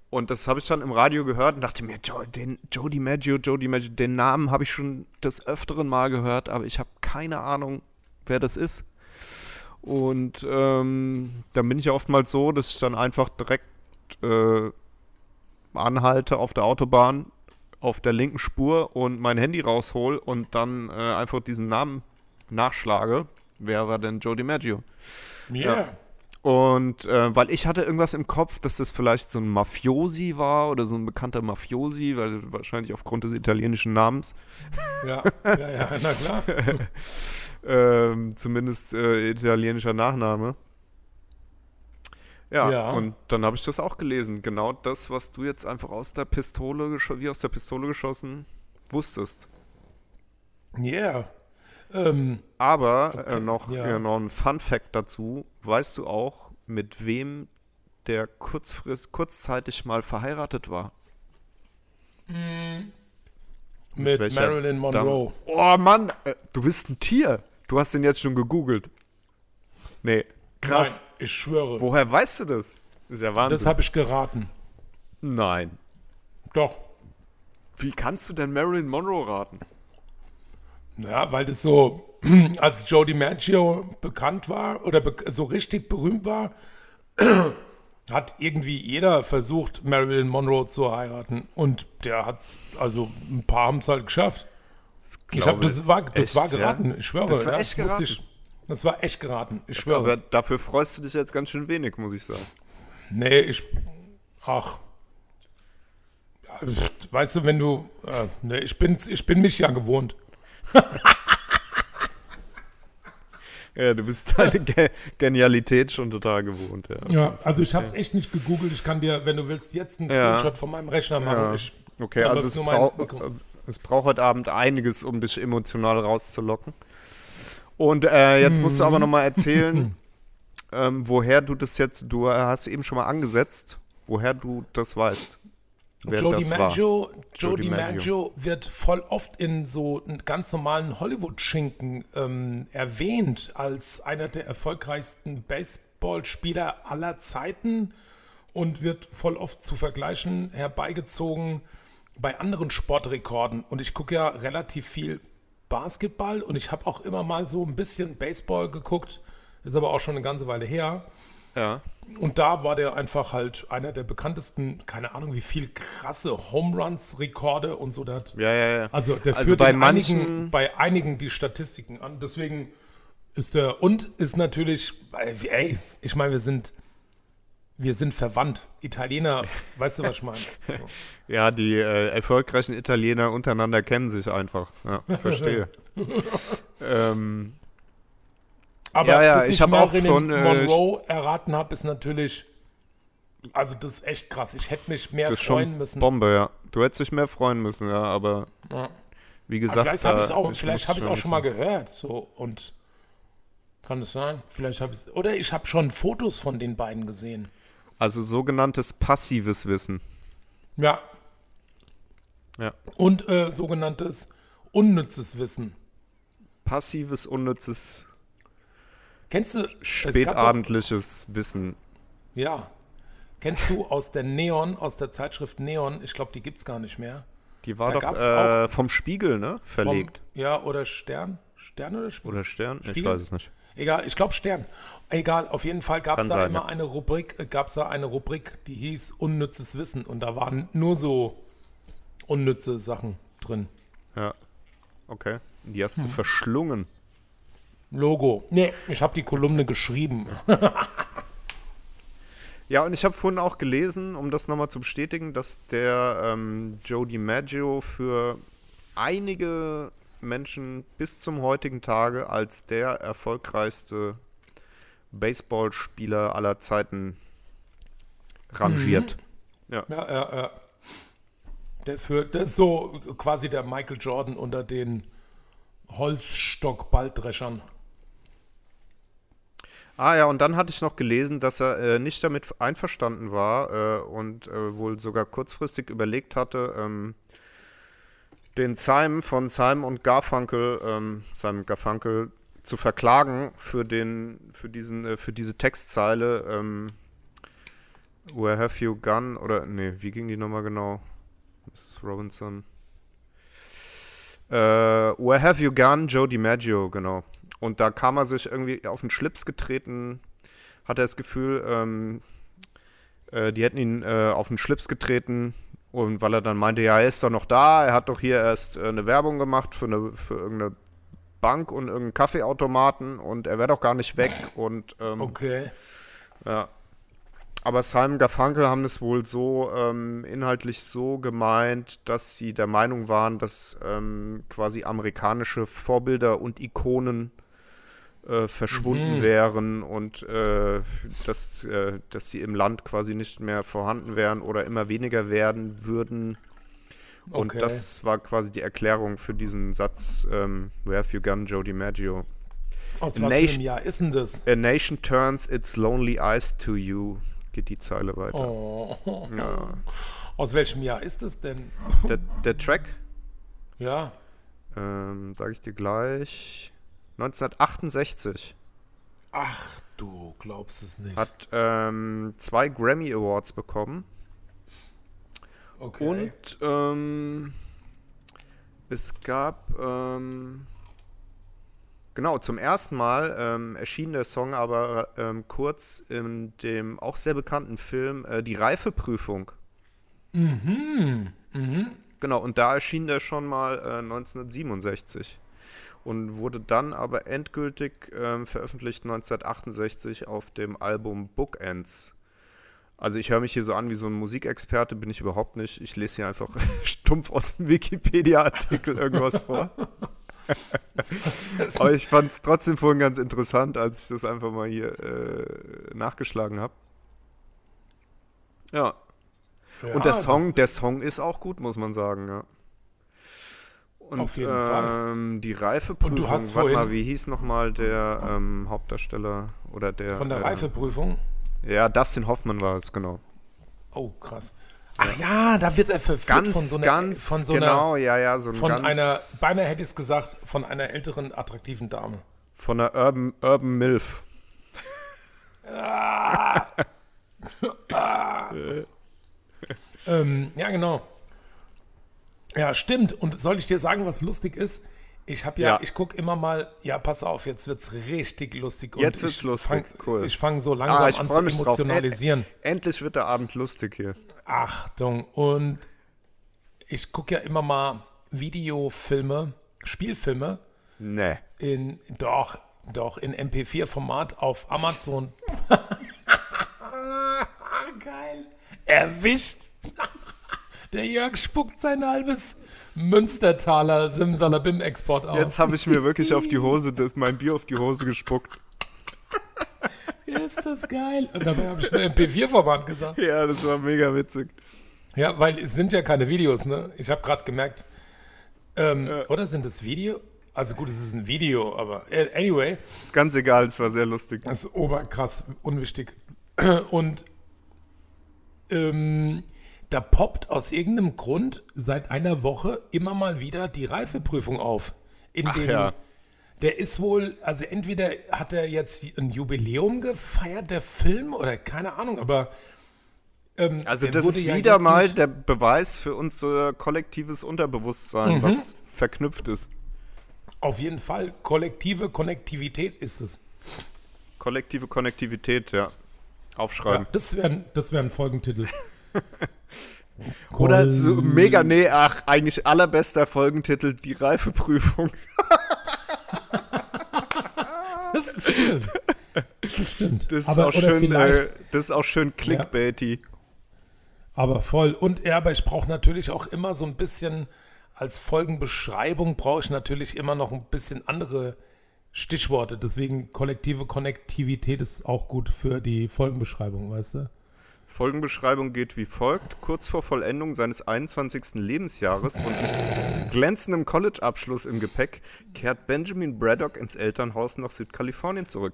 Und das habe ich dann im Radio gehört und dachte mir, Joe, den, Joe DiMaggio, Joe DiMaggio, den Namen habe ich schon des öfteren Mal gehört, aber ich habe keine Ahnung, wer das ist. Und ähm, dann bin ich ja oftmals so, dass ich dann einfach direkt äh, anhalte auf der Autobahn auf der linken Spur und mein Handy raushol und dann äh, einfach diesen Namen nachschlage. Wer war denn Joe DiMaggio? Ja. Und äh, weil ich hatte irgendwas im Kopf, dass das vielleicht so ein Mafiosi war oder so ein bekannter Mafiosi, weil wahrscheinlich aufgrund des italienischen Namens, Ja, ja, ja, na klar. ähm, zumindest äh, italienischer Nachname. Ja, Ja. und dann habe ich das auch gelesen. Genau das, was du jetzt einfach aus der Pistole, wie aus der Pistole geschossen, wusstest. Yeah. Ähm, Aber äh, noch, ja. äh, noch ein Fun Fact dazu. Weißt du auch, mit wem der kurzfrist, kurzzeitig mal verheiratet war? mit welcher Marilyn Monroe. Dame? Oh Mann, äh, du bist ein Tier. Du hast den jetzt schon gegoogelt. Nee, krass. Nein, ich schwöre. Woher weißt du das? ist ja Wahnsinn. Das habe ich geraten. Nein. Doch. Wie kannst du denn Marilyn Monroe raten? Ja, weil das so, als Joe DiMaggio bekannt war oder be so richtig berühmt war, hat irgendwie jeder versucht, Marilyn Monroe zu heiraten. Und der hat's, also ein paar haben es halt geschafft. Ich habe das war, das echt, war geraten, ja? ich schwöre. Das war ja, echt geraten. Ich, das war echt geraten, ich schwöre. Aber dafür freust du dich jetzt ganz schön wenig, muss ich sagen. Nee, ich. Ach. Weißt du, wenn du. Äh, nee, ich, bin, ich bin mich ja gewohnt. Ja, du bist deine Ge Genialität schon total gewohnt, ja. Ja, also ich habe es echt nicht gegoogelt. Ich kann dir, wenn du willst, jetzt einen Ja. Screenshot von meinem Rechner machen. Ja. Ich, Okay, Aber also es, brau äh, es braucht heute Abend einiges, um dich emotional rauszulocken. Und äh, jetzt musst du Mhm. aber nochmal erzählen, ähm, woher du das jetzt, du hast eben schon mal angesetzt, woher du das weißt. Wer Joe. DiMaggio, Joe Joe. DiMaggio wird voll oft in so ganz normalen Hollywood-Schinken ähm, erwähnt als einer der erfolgreichsten Baseballspieler aller Zeiten und wird voll oft zu Vergleichen herbeigezogen bei anderen Sportrekorden. Und ich gucke ja relativ viel Basketball und ich habe auch immer mal so ein bisschen Baseball geguckt, ist aber auch schon eine ganze Weile her. Ja. Und da war der einfach halt einer der bekanntesten, keine Ahnung, wie viel krasse Home Runs, Rekorde und so. Der hat, Ja, ja, ja. also der Also führt bei in einigen, manchen- bei einigen die Statistiken an. Deswegen ist der und ist natürlich, ey, ich meine, wir sind, wir sind verwandt. Italiener, weißt du, was ich meine? So. Ja, die äh, erfolgreichen Italiener untereinander kennen sich einfach. Ja, verstehe. ähm, Aber Ja, ja, dass ich ich, auch von, äh, Monroe erraten habe, ist natürlich, also das ist echt krass. Ich hätte mich mehr das ist freuen müssen. Bombe, ja. Du hättest dich mehr freuen müssen, ja, aber Ja. wie gesagt, vielleicht habe ich es auch, ich vielleicht muss habe ich auch schon mal wissen. gehört. So und kann es sein? Vielleicht habe ich oder ich habe schon Fotos von den beiden gesehen. Also sogenanntes passives Wissen. Ja. Ja. Und äh, sogenanntes unnützes Wissen. Passives, unnützes, Kennst du es gab doch- spätabendliches Wissen. Ja. Kennst du aus der Neon, aus der Zeitschrift Neon, ich glaube, die gibt es gar nicht mehr. Die war Da doch äh, vom Spiegel, ne? Vom- Verlegt. ja, oder Stern? Stern oder Spiegel? Oder Stern? Ich Spiegel? weiß es nicht. Egal, ich glaube Stern. Egal, auf jeden Fall gab es da sein, immer ja. eine Rubrik, äh, gab's da eine Rubrik, die hieß Unnützes Wissen und da waren nur so unnütze Sachen drin. Ja. Okay. Die hast du Hm. verschlungen. Logo. Nee, ich habe die Kolumne geschrieben. Ja, und ich habe vorhin auch gelesen, um das nochmal zu bestätigen, dass der ähm, Joe DiMaggio für einige Menschen bis zum heutigen Tage als der erfolgreichste Baseballspieler aller Zeiten rangiert. Ja, ja, ja. Der, für, der ist so quasi der Michael Jordan unter den Holzstock-Balldreschern. Ah ja, und dann hatte ich noch gelesen, dass er äh, nicht damit einverstanden war äh, und äh, wohl sogar kurzfristig überlegt hatte, ähm, den Simon von Simon und Garfunkel, ähm, Simon Garfunkel, zu verklagen für den, für diesen, äh, für diese Textzeile, ähm, Where have you gone? Oder nee, wie ging die nochmal genau? Mrs. Robinson. Äh, Where have you gone, Joe DiMaggio, genau. Und da kam er sich irgendwie auf den Schlips getreten, hat er das Gefühl, ähm, äh, die hätten ihn äh, auf den Schlips getreten und weil er dann meinte, ja, er ist doch noch da, er hat doch hier erst äh, eine Werbung gemacht für, eine, für irgendeine Bank und irgendeinen Kaffeeautomaten und er wäre doch gar nicht weg und ähm, Okay. ja. Aber Simon Garfunkel haben es wohl so ähm, inhaltlich so gemeint, dass sie der Meinung waren, dass ähm, quasi amerikanische Vorbilder und Ikonen äh, verschwunden Mhm. wären und äh, dass, äh, dass sie im Land quasi nicht mehr vorhanden wären oder immer weniger werden würden. Und Okay. das war quasi die Erklärung für diesen Satz, ähm, Where have you gone, Joe DiMaggio? Aus was Nation- Jahr ist denn das? A nation turns its lonely eyes to you, geht die Zeile weiter. Oh. Ja. Aus welchem Jahr ist es denn? Der, der Track, Ja. ähm, sage ich dir gleich, 1968 Ach, du glaubst es nicht. hat ähm, zwei Grammy Awards bekommen okay. und ähm, es gab ähm, Genau, zum ersten Mal ähm, erschien der Song aber ähm, kurz in dem auch sehr bekannten Film äh, Die Reifeprüfung. Mhm. Genau, und da erschien der schon mal äh, 1967 und wurde dann aber endgültig ähm, veröffentlicht 1968 auf dem Album Bookends. Also ich höre mich hier so an wie so ein Musikexperte, bin ich überhaupt nicht. Ich lese hier einfach stumpf aus dem Wikipedia-Artikel irgendwas vor. Aber ich fand es trotzdem vorhin ganz interessant, als ich das einfach mal hier äh, nachgeschlagen habe. Ja. Ja, Und der das- Song, der Song ist auch gut, muss man sagen, ja. Und Auf jeden Fall. ähm, die Reifeprüfung, Und du hast warte mal, wie hieß nochmal der ähm, Hauptdarsteller oder der Von der äh, Reifeprüfung. Ja, Dustin Hoffmann war es, genau. Oh, krass. Ach ja, da wird er verführt Ganz, von so einer, ganz von so genau, einer, ja, ja, so ein von ganz, einer, beinahe hätte ich es gesagt, von einer älteren, attraktiven Dame. von einer Urban, Urban Milf. Ähm, ja, genau. Ja, stimmt. Und soll ich dir sagen, was lustig ist? Ich habe ja, Ja. ich gucke immer mal, ja, pass auf, jetzt wird's richtig lustig. Und Jetzt wird's lustig, Fang, cool. Ich fange so langsam Ah, an zu mich drauf. emotionalisieren. End, endlich wird der Abend lustig hier. Achtung. Und ich gucke ja immer mal Videofilme, Spielfilme Nee. in, doch, doch, in MP4-Format auf Amazon. Geil. Erwischt. Der Jörg spuckt sein halbes Münstertaler Simsalabim-Export aus. Jetzt habe ich mir wirklich auf die Hose, das, mein Bier auf die Hose gespuckt. Ist das geil. Und dabei habe ich nur MP4-Format gesagt. Ja, das war mega witzig. Ja, weil es sind ja keine Videos, ne? Ich habe gerade gemerkt. Ähm, Oder sind es Video? Also gut, es ist ein Video, aber äh, anyway, Ist ganz egal, es war sehr lustig. das ist oberkrass unwichtig. Und ähm, da poppt aus irgendeinem Grund seit einer Woche immer mal wieder die Reifeprüfung auf. In Ach dem, ja. Der ist wohl, also entweder hat er jetzt ein Jubiläum gefeiert, der Film, oder keine Ahnung, aber ähm, Also das ist ja wieder mal der Beweis für unser kollektives Unterbewusstsein, Mhm. was verknüpft ist. Auf jeden Fall, kollektive Konnektivität ist es. Kollektive Konnektivität, ja. Ja, Aufschreiben. das wäre das wär ein Folgentitel. Oder so mega, nee, ach, eigentlich allerbester Folgentitel, die Reifeprüfung. Das stimmt. Das stimmt. Das ist, aber, auch schön, äh, das ist auch schön clickbaity. aber voll. Und ja, aber ich brauche natürlich auch immer so ein bisschen, als Folgenbeschreibung brauche ich natürlich immer noch ein bisschen andere Stichworte. Deswegen kollektive Konnektivität ist auch gut für die Folgenbeschreibung, weißt du? Folgenbeschreibung geht wie folgt. Kurz vor Vollendung seines 21. Lebensjahres und mit glänzendem College-Abschluss im Gepäck kehrt Benjamin Braddock ins Elternhaus nach Südkalifornien zurück.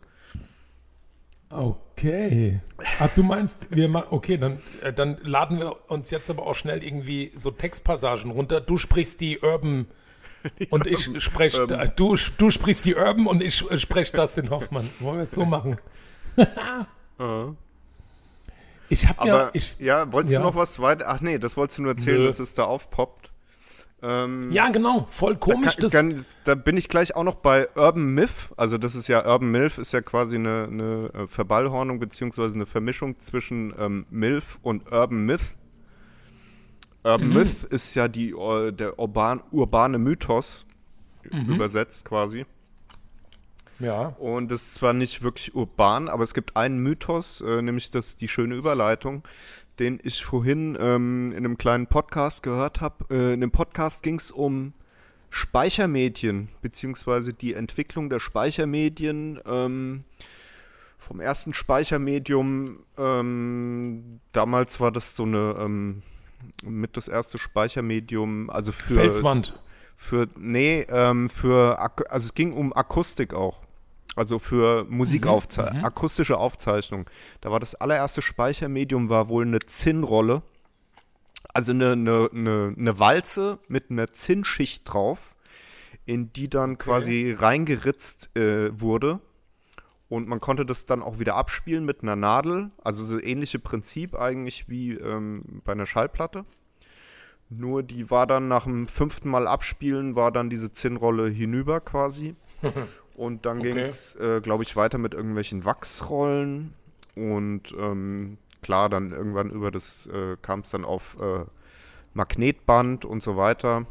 Okay. Ach, du meinst, wir machen, okay, dann, äh, dann laden wir uns jetzt aber auch schnell irgendwie so Textpassagen runter. Du sprichst die Urban und ich spreche, Urban. du, du sprichst die Urban und ich äh, spreche Dustin Hoffmann. Wollen wir es so machen? Ich habe ja, ich, ja, wolltest ja. du noch was weiter? Ach nee, das wolltest du nur erzählen, Nö. dass es da aufpoppt. Ähm, ja genau, voll komisch. Kann, das, kann, da bin ich gleich auch noch bei Urban Myth. Also das ist ja Urban Milf ist ja quasi eine, eine äh, Verballhornung beziehungsweise eine Vermischung zwischen ähm, Milf und Urban Myth. Urban Mhm. Myth ist ja die, äh, der urban, urbane Mythos Mhm. übersetzt quasi. Ja, Und das ist zwar nicht wirklich urban, aber es gibt einen Mythos, äh, nämlich das die schöne Überleitung, den ich vorhin ähm, in einem kleinen Podcast gehört habe. Äh, in dem Podcast ging es um Speichermedien, beziehungsweise die Entwicklung der Speichermedien. Ähm, vom ersten Speichermedium, ähm, damals war das so eine, ähm, mit das erste Speichermedium, also für Felswand. Für, nee, ähm, für, also es ging um Akustik auch. Also für Musikaufzeichnung, akustische Aufzeichnung. Da war das allererste Speichermedium war wohl eine Zinnrolle. Also eine, eine, eine, eine Walze mit einer Zinnschicht drauf, in die dann quasi reingeritzt äh, wurde. Und man konnte das dann auch wieder abspielen mit einer Nadel. Also so ähnliche Prinzip eigentlich wie ähm, bei einer Schallplatte. Nur die war dann nach dem fünften Mal abspielen, war dann diese Zinnrolle hinüber quasi. Und dann Okay. ging es, äh, glaube ich, weiter mit irgendwelchen Wachsrollen. Und ähm, klar, dann irgendwann über das äh, kam es dann auf äh, Magnetband und so weiter.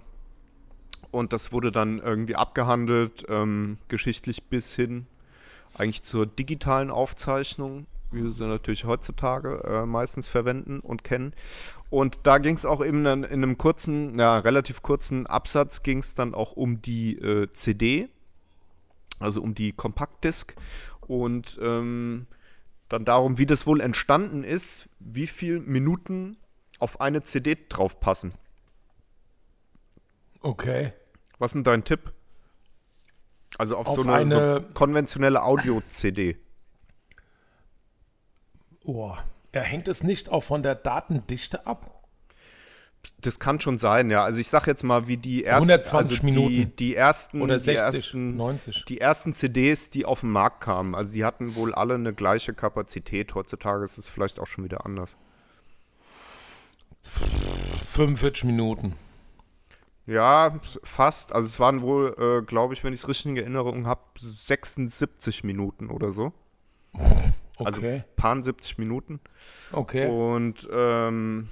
Und das wurde dann irgendwie abgehandelt, ähm, geschichtlich bis hin eigentlich zur digitalen Aufzeichnung, wie wir sie natürlich heutzutage äh, meistens verwenden und kennen. Und da ging es auch eben dann in einem kurzen, ja, relativ kurzen Absatz ging es dann auch um die äh, CD, also um die Kompaktdisk und ähm, dann darum, wie das wohl entstanden ist, wie viele Minuten auf eine CD drauf passen. Okay. Was ist denn dein Tipp? Also auf, Auf so eine, so eine- konventionelle Audio-CD. Oh. Er hängt es nicht auch von der Datendichte ab? Das kann schon sein, ja. Also ich sag jetzt mal, wie die ersten, 120 also Die, Minuten. die ersten, Oder die 60, ersten, 90? die ersten CDs, die auf den Markt kamen. Also die hatten wohl alle eine gleiche Kapazität. Heutzutage ist es vielleicht auch schon wieder anders. 45 Minuten. Ja, fast. Also es waren wohl, äh, glaube ich, wenn ich es richtig in Erinnerung habe, 76 Minuten oder so. Also Okay. paar 70 Minuten. okay. Und ähm,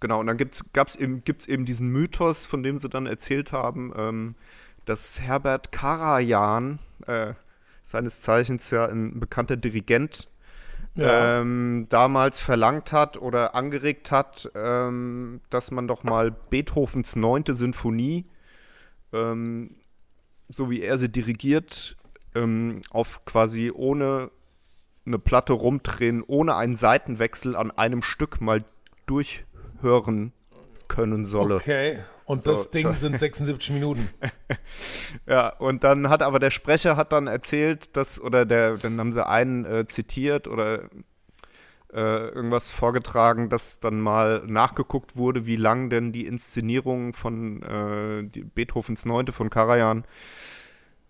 genau, und dann gab es eben, gibt's eben diesen Mythos, von dem sie dann erzählt haben, ähm, dass Herbert Karajan, äh, seines Zeichens ja ein bekannter Dirigent, ja. ähm, damals verlangt hat oder angeregt hat, ähm, dass man doch mal Beethovens neunte Sinfonie, ähm, so wie er sie dirigiert, ähm, auf quasi ohne eine Platte rumdrehen, ohne einen Seitenwechsel an einem Stück mal durchhören können solle. okay. Und So, das Ding sind 76 Minuten. Ja, und dann hat aber der Sprecher hat dann erzählt, dass, oder der, dann haben sie einen äh, zitiert oder äh, irgendwas vorgetragen, dass dann mal nachgeguckt wurde, wie lang denn die Inszenierung von äh, die Beethovens Neunte von Karajan,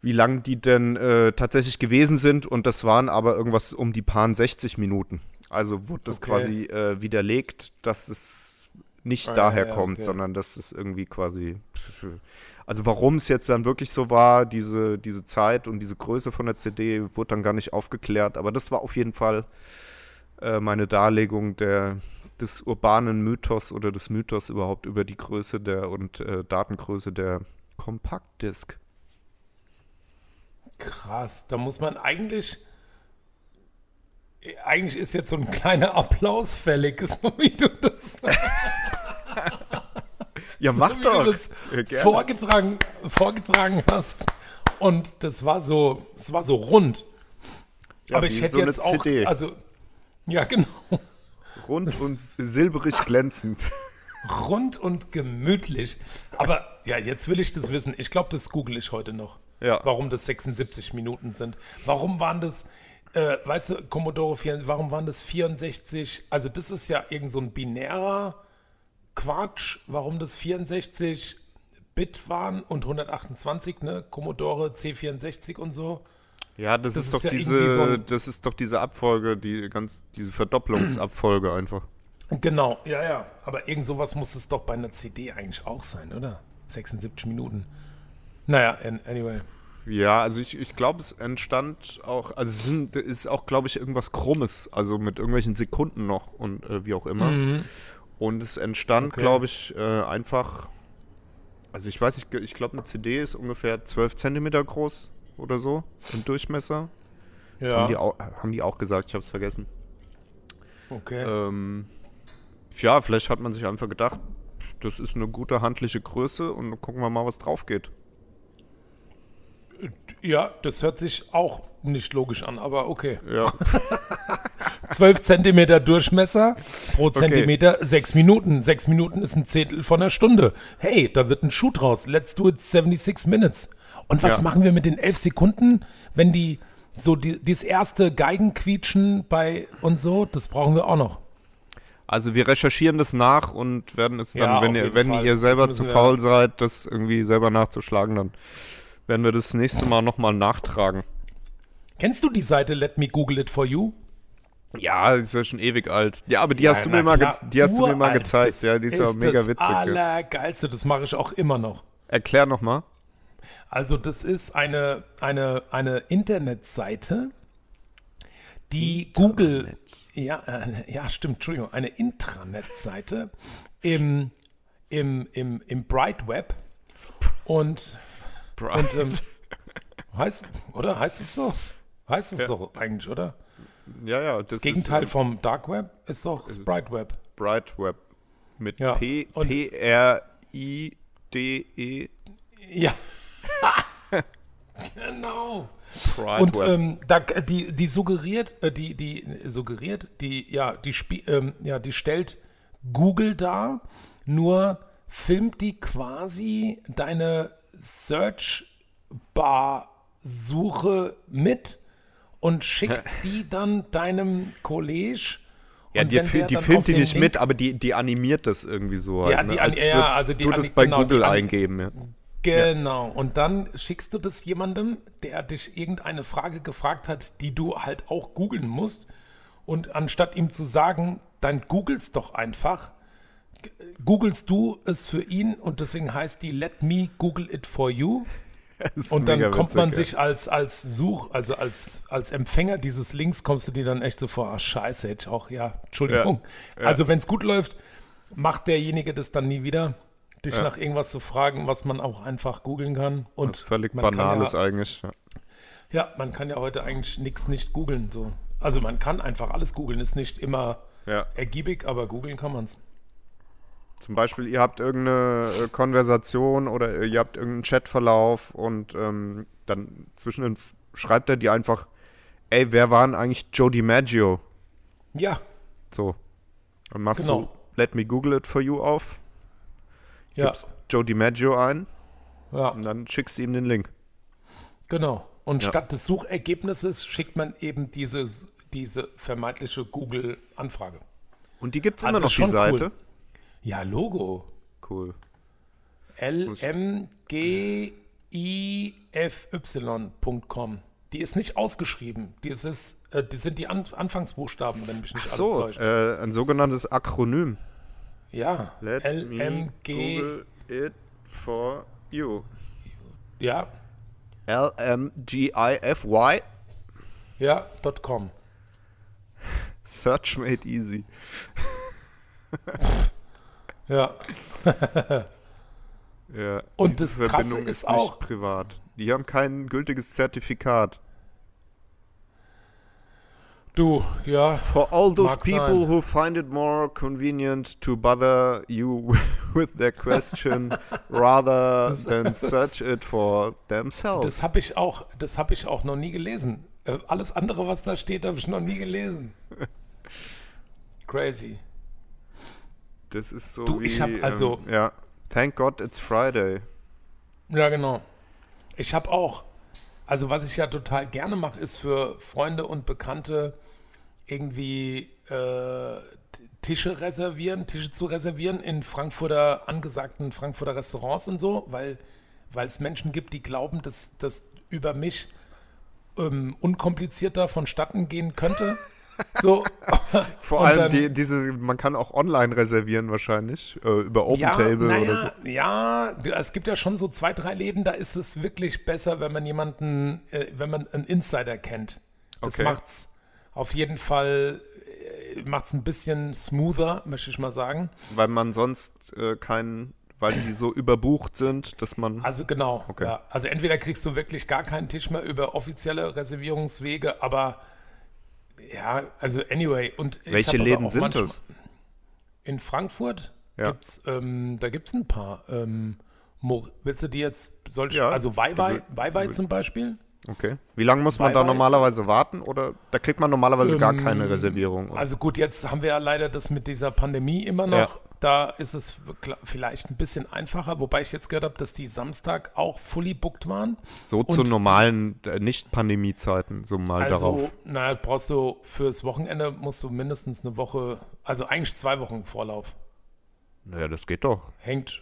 wie lang die denn äh, tatsächlich gewesen sind und das waren aber irgendwas um die paar 60 Minuten. Also wurde das Okay. quasi äh, widerlegt, dass es nicht Ah, daher ja, kommt, okay. sondern dass es irgendwie quasi also warum es jetzt dann wirklich so war, diese, diese Zeit und diese Größe von der CD, wurde dann gar nicht aufgeklärt. Aber das war auf jeden Fall äh, meine Darlegung der, des urbanen Mythos oder des Mythos überhaupt über die Größe der und äh, Datengröße der Kompaktdisk. Krass. Da muss man eigentlich. Eigentlich ist jetzt so ein kleiner Applaus fällig, so wie du das, Ja, so mach wie doch! Du das Ja, vorgetragen, vorgetragen hast. Und das war so, es war so rund. Ja, Aber wie ich hätte so eine jetzt auch, CD. also ja genau, Rund und silberig glänzend. rund und gemütlich. Aber ja, jetzt will ich das wissen. Ich glaube, das google ich heute noch. Ja. Warum das 76 Minuten sind. Warum waren das, äh, weißt du, Commodore 4, warum waren das 64? Also das ist ja irgend so ein binärer Quatsch, warum das 64 Bit waren und 128, ne? Commodore C64 und so. Ja, das, Das ist, ist doch ja diese, so das ist doch diese Abfolge, die ganz, diese Verdopplungsabfolge einfach. Genau, ja, ja. Aber irgend sowas muss es doch bei einer CD eigentlich auch sein, oder? 76 Minuten. Naja, an- anyway. Ja, also ich, ich glaube, es entstand auch, also es sind, ist auch, glaube ich, irgendwas Krummes, also mit irgendwelchen Sekunden noch und äh, wie auch immer. Und es entstand, Mhm. Okay. glaube ich, äh, einfach, also ich weiß nicht, ich glaube, eine CD ist ungefähr 12 Zentimeter groß oder so im Durchmesser. Das haben, die Ja, auch, haben die auch gesagt, ich habe es vergessen. okay. Ähm, ja, vielleicht hat man sich einfach gedacht, das ist eine gute handliche Größe und gucken wir mal, was drauf geht. Ja, das hört sich auch nicht logisch an, aber okay. Ja. 12 Zentimeter Durchmesser pro Zentimeter, 6 Minuten. 6 Minuten ist ein Zehntel von einer Stunde. Hey, da wird ein Schuh draus. Let's do it 76 Minutes. Und was Ja. machen wir mit den 11 Sekunden, wenn die so die, das erste Geigenquietschen bei und so, das brauchen wir auch noch. Also wir recherchieren das nach und werden es dann, Ja, wenn, ihr, wenn Fall. ihr selber zu faul seid, das irgendwie selber nachzuschlagen, dann werden wir das nächste Mal nochmal nachtragen. Kennst du die Seite Let Me Google It For You? Ja, die ist ja schon ewig alt. Ja, aber die hast du mir mal, klar, die hast du mir mal gezeigt. Das Ja, die ist ja mega das witzig. Ja. Allergeilste, das mache ich auch immer noch. Erklär nochmal. Also das ist eine, eine, eine Internetseite, die Google, ja, äh, ja, stimmt, Entschuldigung, eine Intranet-Seite im, im, im, im Bright Web und, und ähm, heißt, oder? Heißt es so? Heißt es doch eigentlich, oder? Ja, ja. Das, Das Gegenteil ist, vom Dark Web ist doch das Bright Web. Bright Web. Mit Ja, P, P, R, I, D, E. Ja. genau. Bright Und ähm, da, die, die suggeriert, äh, die, die suggeriert, die, ja, die, spie ähm, ja, die stellt Google dar, nur filmt die quasi deine Search-Bar-Suche mit und schickt die dann deinem College. ja, die, fi- die filmt die nicht Link- mit, aber die, die animiert das irgendwie so. Halt, Ja, ne? die an- Als ja, also die du das bei genau, Google eingeben. Ja. Genau. Und dann schickst du das jemandem, der dich irgendeine Frage gefragt hat, die du halt auch googeln musst. Und anstatt ihm zu sagen, dann googelst doch einfach, googelst du es für ihn und deswegen heißt die Let me Google it for you. Und dann kommt man sich als, als Such, also als, als Empfänger dieses Links, kommst du dir dann echt so vor, ah, scheiße, hätte ich auch, ja, Entschuldigung. Ja, ja. Also wenn es gut läuft, macht derjenige das dann nie wieder, dich Ja. nach irgendwas zu fragen, was man auch einfach googeln kann. Und Was völlig Banales ja, eigentlich. Ja. man kann ja heute eigentlich nichts nicht googeln. So. Also man kann einfach alles googeln, ist nicht immer ergiebig, aber googeln kann man es. Zum Beispiel, ihr habt irgendeine äh, Konversation oder ihr habt irgendeinen Chatverlauf und ähm, dann zwischendrin schreibt er dir einfach, ey, wer waren eigentlich Joe DiMaggio? Ja, So. Dann machst Genau. du Let me Google it for you auf, ja, gibst Joe DiMaggio ein ja, und dann schickst du ihm den Link. genau. Und Ja. statt des Suchergebnisses schickt man eben diese, diese vermeintliche Google-Anfrage. Und die gibt's Also immer noch, ist die schon cool. Ja, Logo. Cool. lmgify.com. Die ist nicht ausgeschrieben. Die, ist, äh, die sind die An Anfangsbuchstaben, wenn mich nicht Ach alles so, täuscht. äh, ein sogenanntes Akronym. ja, Let me LMG. Google it for you. Ja, L-M-G-I-F-Y. ja, .com. Search made easy. Ja, Ja, Und diese das Krasse Verbindung ist nicht auch- privat. Die haben kein gültiges Zertifikat. du, ja, For all those people sein. who find it more convenient to bother you with their question rather than search it for themselves. das habe ich auch, das habe ich auch noch nie gelesen. Äh, alles andere, was da steht, habe ich noch nie gelesen. Crazy. Das ist so Du, wie, ich hab also- ähm, ja, thank God it's Friday. Ja, genau. Ich habe auch, also was ich ja total gerne mache, ist für Freunde und Bekannte irgendwie äh, Tische reservieren, Tische zu reservieren in Frankfurter, angesagten Frankfurter Restaurants und so, weil, weil es Menschen gibt, die glauben, dass das über mich ähm, unkomplizierter vonstatten gehen könnte. So. Vor Und allem dann- die, diese, man kann auch online reservieren wahrscheinlich, äh, über OpenTable ja, oder naja, ja, es gibt ja schon so zwei, drei Läden, da ist es wirklich besser, wenn man jemanden, äh, wenn man einen Insider kennt. Das Okay. macht's auf jeden Fall, äh, macht's ein bisschen smoother, möchte ich mal sagen. so, weil man sonst äh, keinen, weil die so überbucht sind, dass man Also genau, Okay. ja. Also entweder kriegst du wirklich gar keinen Tisch mehr über offizielle Reservierungswege, aber ja, also anyway. Und welche Läden sind manchmal- das? In Frankfurt Ja. gibt's, ähm, da gibt es ein paar. Ähm, willst du die jetzt, soll ich, Ja, also Weiwei, zum Beispiel? Okay. Wie lange muss man da Bye-bye. normalerweise warten oder da kriegt man normalerweise gar keine Reservierung? Also gut, jetzt haben wir ja leider das mit dieser Pandemie immer noch. Da ist es vielleicht ein bisschen einfacher, wobei ich jetzt gehört habe, dass die Samstag auch fully booked waren. so zu normalen äh, Nicht-Pandemie-Zeiten, so mal Also, darauf. naja, brauchst du fürs Wochenende musst du mindestens eine Woche, also eigentlich zwei Wochen Vorlauf. Naja, das geht doch. Hängt,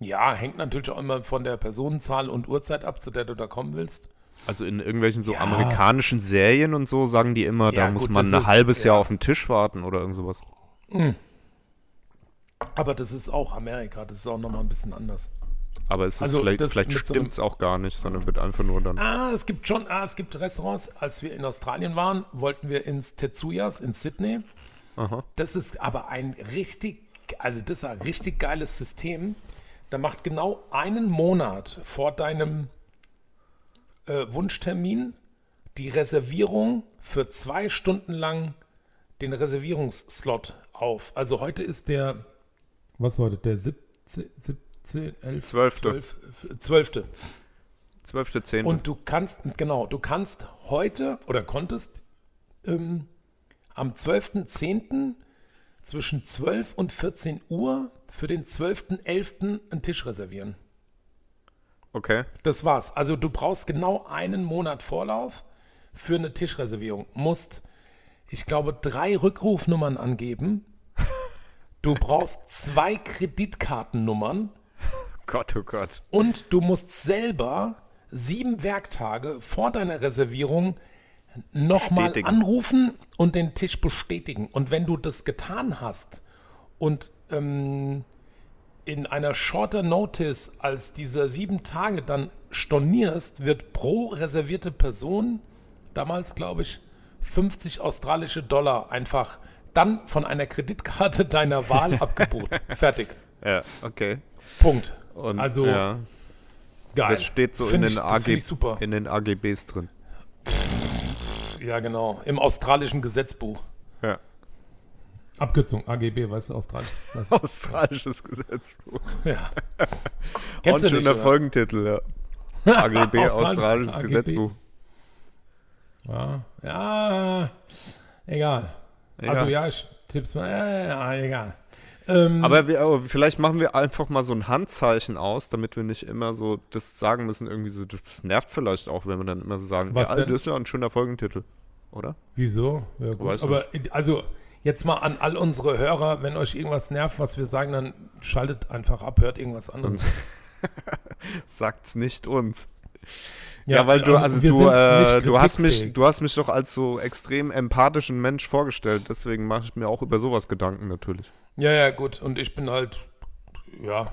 ja, hängt natürlich auch immer von der Personenzahl und Uhrzeit ab, zu der du da kommen willst. Also in irgendwelchen so Ja. amerikanischen Serien und so sagen die immer, da Ja, muss gut, man ein ist- halbes Jahr ja. auf den Tisch warten oder irgend sowas. Aber das ist auch Amerika, das ist auch nochmal ein bisschen anders. Aber es ist Also vielleicht, vielleicht so stimmt es auch gar nicht, sondern wird einfach nur dann. Ah, es gibt schon, ah, es gibt Restaurants. Als wir in Australien waren, wollten wir ins Tetsuyas in Sydney. Aha. Das ist aber ein richtig, also das ist ein richtig geiles System. Da macht genau einen Monat vor deinem äh, Wunschtermin die Reservierung für zwei Stunden lang den Reservierungsslot auf. Also heute ist der, was ist heute, der 17, 17 11, Zwölfte. 12, 12. 12.10. Und du kannst, genau, du kannst heute oder konntest ähm, am 12.10. zwischen 12 und 14 Uhr für den 12.11. einen Tisch reservieren. Okay. Das war's. Also du brauchst genau einen Monat Vorlauf für eine Tischreservierung. Musst, ich glaube, drei Rückrufnummern angeben. Du brauchst zwei Kreditkartennummern. Gott, oh Gott. Und du musst selber sieben Werktage vor deiner Reservierung nochmal anrufen und den Tisch bestätigen. Und wenn du das getan hast und ähm, in einer shorter Notice als diese sieben Tage dann stornierst, wird pro reservierte Person, damals glaube ich, 50 australische Dollar einfach dann von einer Kreditkarte deiner Wahl abgebucht. Fertig. Ja, okay. Punkt. Und, also ja, geil. das steht so in den, ich, das AG, in den AGBs drin. Ja, genau. Im australischen Gesetzbuch. Ja. Abkürzung, AGB, weißt du, australisch. Weißt du? Australisches Gesetzbuch. Ja. Und Kennst du schöner? Folgentitel, ja. AGB, Australisches Australisches AGB. Gesetzbuch. Ja, ja, egal. Also ja, ich tipp's mal, ja, ja, ja, egal. Ähm, Aber, wir, aber vielleicht machen wir einfach mal so ein Handzeichen aus, damit wir nicht immer so das sagen müssen, irgendwie so, das nervt vielleicht auch, wenn wir dann immer so sagen, Was ja, denn? das ist ja ein schöner Folgentitel, oder? wieso? Ja, gut. Weiß Aber also jetzt mal an all unsere Hörer, wenn euch irgendwas nervt, was wir sagen, dann schaltet einfach ab, hört irgendwas anderes. Sagt's nicht uns. Ja, weil du, also du, äh, du hast mich, du hast mich doch als so extrem empathischen Mensch vorgestellt, deswegen mache ich mir auch über sowas Gedanken natürlich. Ja, ja, gut. Und ich bin halt, ja,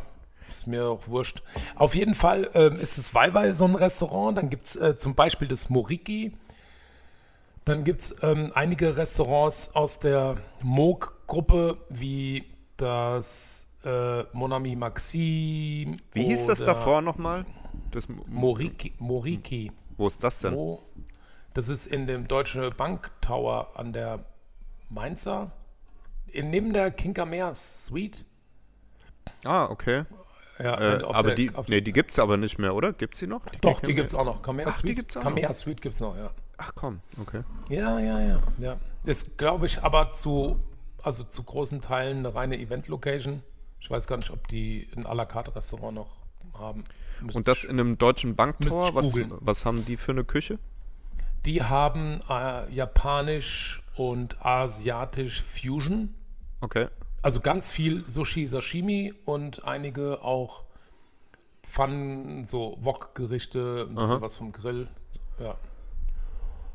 ist mir auch wurscht. Auf jeden Fall ähm, ist es Weiwei so ein Restaurant. Dann gibt es äh, zum Beispiel das Moriki. Dann gibt es ähm, einige Restaurants aus der Moog-Gruppe, wie das äh, Monami Maxim. Wie hieß das davor nochmal? Das, Moriki. Moriki. wo ist das denn? Mo, das ist in dem Deutsche Bank Tower an der Mainzer. In, neben der Kinkermeer Suite. Ah, okay. Ja, Äh, aber der- die, nee, die gibt's aber nicht mehr, oder? Gibt's die noch? Doch, die gibt es auch noch. Camera Ach, die Suite. gibt's auch Camera Suite gibt es noch, ja. Ach komm, okay. Ja, ja, ja. ja. Ist, glaube ich, aber zu, also zu großen Teilen eine reine Event-Location. Ich weiß gar nicht, ob die ein à la carte Restaurant noch haben. Und das in einem deutschen Banktor, was, was haben die für eine Küche? Die haben äh, japanisch und asiatisch Fusion. Okay. Also ganz viel Sushi, Sashimi und einige auch Pfannen, so Wok-Gerichte, ein bisschen Aha. was vom Grill. Ja.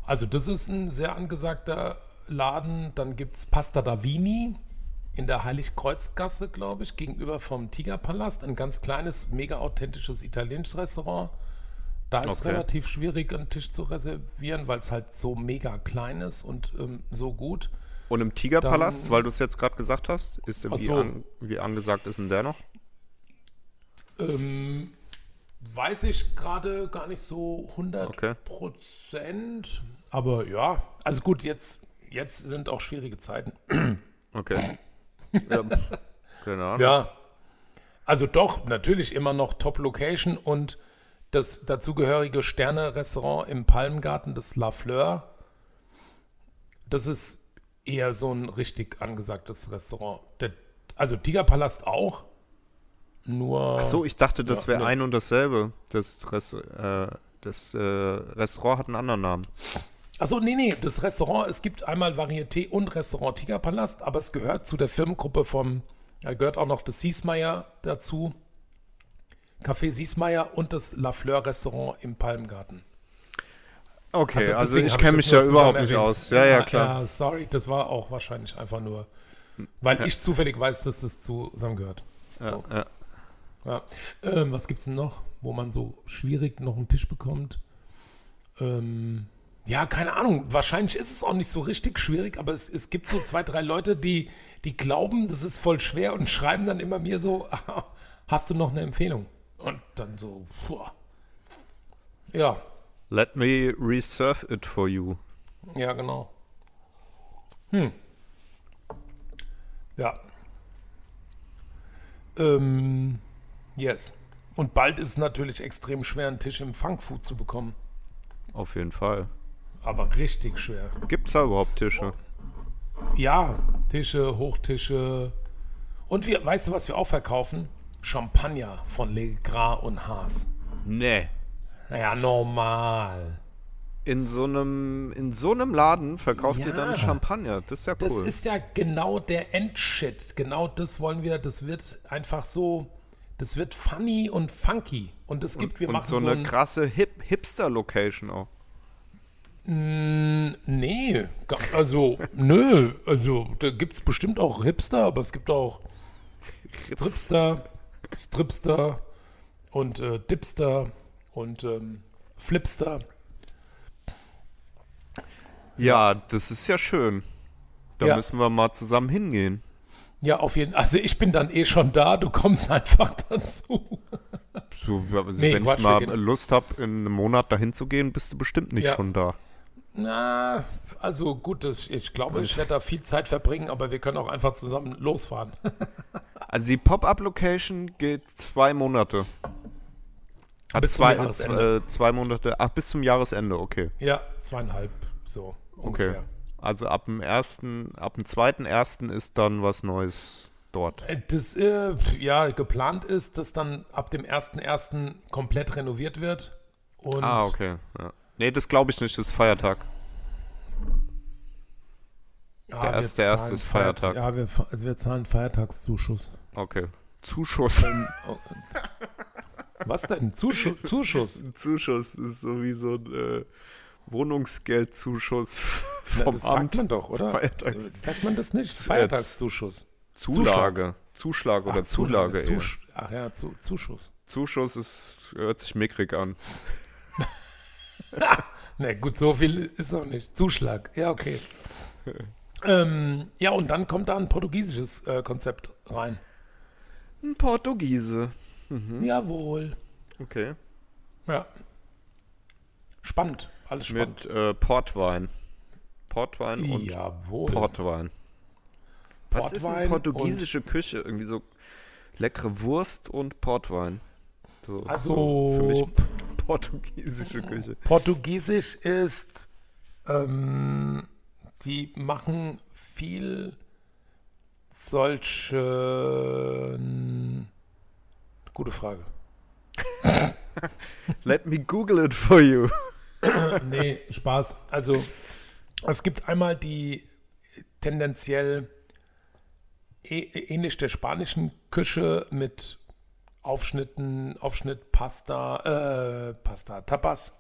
Also das ist ein sehr angesagter Laden. Dann gibt es Pasta Davini in der Heiligkreuzgasse, glaube ich, gegenüber vom Tigerpalast. Ein ganz kleines, mega authentisches italienisches Restaurant. Da ist es Okay. relativ schwierig, einen Tisch zu reservieren, weil es halt so mega klein ist und ähm, so gut. Und im Tigerpalast, Dann- weil du es jetzt gerade gesagt hast, ist wie, so. an, wie angesagt ist denn der noch? Ähm, weiß ich gerade gar nicht so 100 Okay. Prozent. Aber ja, also gut, jetzt, jetzt sind auch schwierige Zeiten. Okay. Ja, keine Ahnung. Ja. Also doch, natürlich immer noch Top-Location und das dazugehörige Sterne-Restaurant im Palmgarten, das La Fleur. Das ist eher so ein richtig angesagtes Restaurant. Der, also Tigerpalast auch. Nur. Ach so, ich dachte, das Ja, wäre nee. ein und dasselbe. Das, Rest, äh, das äh, Restaurant hat einen anderen Namen. Achso, nee, nee, das Restaurant, es gibt einmal Varieté und Restaurant Tigerpalast, aber es gehört zu der Firmengruppe vom, da gehört auch noch das Siesmeier dazu, Café Siesmeier und das La Fleur Restaurant im Palmgarten. Okay, also, deswegen ich kenne mich ja überhaupt nicht erwähnt. aus. Ja, ja, klar. Ja, sorry, das war auch wahrscheinlich einfach nur, weil ich zufällig weiß, dass das zusammengehört. So. Ja. Ja. Ähm, was gibt's denn noch, wo man so schwierig noch einen Tisch bekommt? Ähm, ja, keine Ahnung. Wahrscheinlich ist es auch nicht so richtig schwierig, aber es, es gibt so zwei, drei Leute, die, die glauben, das ist voll schwer und schreiben dann immer mir so, hast du noch eine Empfehlung? Und dann so, puh. ja, Let me reserve it for you. ja, genau. Hm. Ja. Ähm, yes. Und bald ist es natürlich extrem schwer, einen Tisch im Funkfood zu bekommen. Auf jeden Fall. Aber richtig schwer. Gibt's da überhaupt Tische? Ja, Tische, Hochtische. Und wir, weißt du, was wir auch verkaufen? Champagner von Legras und Haas. Nee. Naja, normal. In so einem, in so einem Laden verkauft ihr Ja. dann Champagner. Das ist ja cool. Das ist ja genau der Endshit. Genau das wollen wir. Das wird einfach so. Das wird funny und funky. Und es gibt, wir und machen so so, eine ein, krasse Hip Hipster-Location auch. Nee, ga- also, nö. Also, da gibt es bestimmt auch Hipster, aber es gibt auch Stripster, Stripster und äh, Dipster und ähm, Flipster. Ja, das ist ja schön. Da Ja. müssen wir mal zusammen hingehen. Ja, auf jeden Fall. Also, ich bin dann eh schon da. Du kommst einfach dazu. So, also Nee, wenn Quatsch, ich mal Lust habe, in einem Monat dahin zu gehen, bist du bestimmt nicht Ja. schon da. Na, also gut, das, ich glaube, ich werde da viel Zeit verbringen, aber wir können auch einfach zusammen losfahren. Also die Pop-Up-Location geht zwei Monate. Hat Bis zum zwei, Jahresende. äh, zwei Monate, ach, bis zum Jahresende, okay. ja, zweieinhalb, so Okay. ungefähr. Also ab dem ersten, ab dem zweiten ersten ist dann was Neues dort. Äh, Das, äh, ja, geplant ist, dass dann ab dem 1.1. komplett renoviert wird. Und Ah, okay. Ja. Nee, das glaube ich nicht, das ist Feiertag. ja, Der wir erste- der erste ist Feiertag. Ja, wir, wir zahlen Feiertagszuschuss. Okay. Zuschuss. Oh, Was denn? Zuschuss? Zuschuss? Zuschuss ist sowieso ein äh, Wohnungsgeldzuschuss Na, vom das Amt. sagt man doch, oder? Feiertags- Sagt man das nicht? Z- Feiertagszuschuss. Zulage. Zuschlag oder Ach, Zulage. eher. Zusch Ach ja, zu, Zuschuss. Zuschuss ist, hört sich mickrig an. Na gut, so viel ist auch nicht. Zuschlag. Ja, okay. ähm, ja, und dann kommt da ein portugiesisches äh, Konzept rein. Ein Portugiese. Jawohl. Okay. Ja. Spannend. Alles spannend. Mit äh, Portwein. Portwein und Jawohl. Portwein. Was ist Portwein eine portugiesische Küche? Irgendwie so leckere Wurst und Portwein. So, Also- so für mich portugiesische Küche. Portugiesisch ist, ähm, die machen viel solche. Gute Frage. Let me Google it for you. Nee, Spaß. Also, es gibt einmal die tendenziell ä- ähnlich der spanischen Küche mit Aufschnitten, Aufschnitt, Pasta, äh, Pasta, Tapas.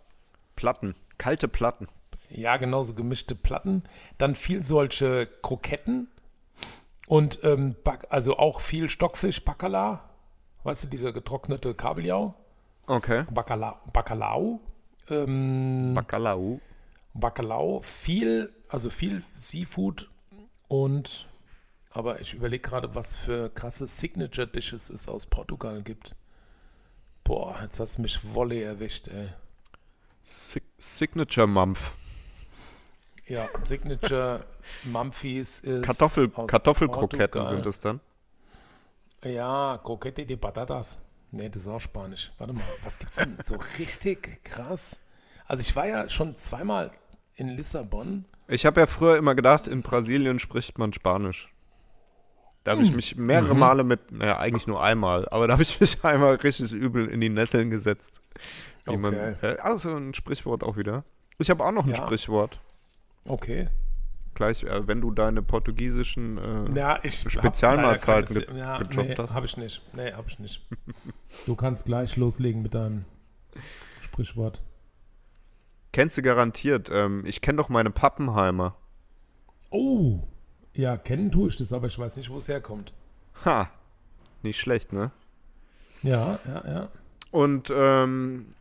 Platten. Kalte Platten. Ja, genauso gemischte Platten. Dann viel solche Kroketten und ähm, also auch viel Stockfisch, Bacala. Weißt du, dieser getrocknete Kabeljau? Okay. Bacala, Bacalao. Ähm, Bacalhau. Bacalao, viel, also viel Seafood und aber ich überlege gerade, was für krasse Signature Dishes es aus Portugal gibt. Boah, jetzt hast du mich Wolle erwischt, ey. Sig Signature Mampf. Ja, Signature Mumphies ist Kartoffel, Kartoffelkroketten sind es dann. Ja, Croquete de Patatas. Nee, das ist auch Spanisch. Warte mal, was gibt's denn so richtig krass? Also ich war ja schon zweimal in Lissabon. Ich habe ja früher immer gedacht, in Brasilien spricht man Spanisch. Da Hm. habe ich mich mehrere Mhm. Male mit, naja, eigentlich nur einmal, aber da habe ich mich einmal richtig übel in die Nesseln gesetzt. Wie man, Okay. äh, also ein Sprichwort auch wieder. Ich habe auch noch ein Ja. Sprichwort. Okay. Gleich, äh, wenn du deine portugiesischen äh, Ja, Spezialmahlzeiten ge- ja, gedroppt nee, hast. habe ich nicht. Nee, habe ich nicht. Du kannst gleich loslegen mit deinem Sprichwort. kennst du garantiert. Ähm, ich kenne doch meine Pappenheimer. Oh, ja, kennen tue ich das, aber ich weiß nicht, wo es herkommt. Ha, nicht schlecht, ne? Ja, ja, ja. Und ähm,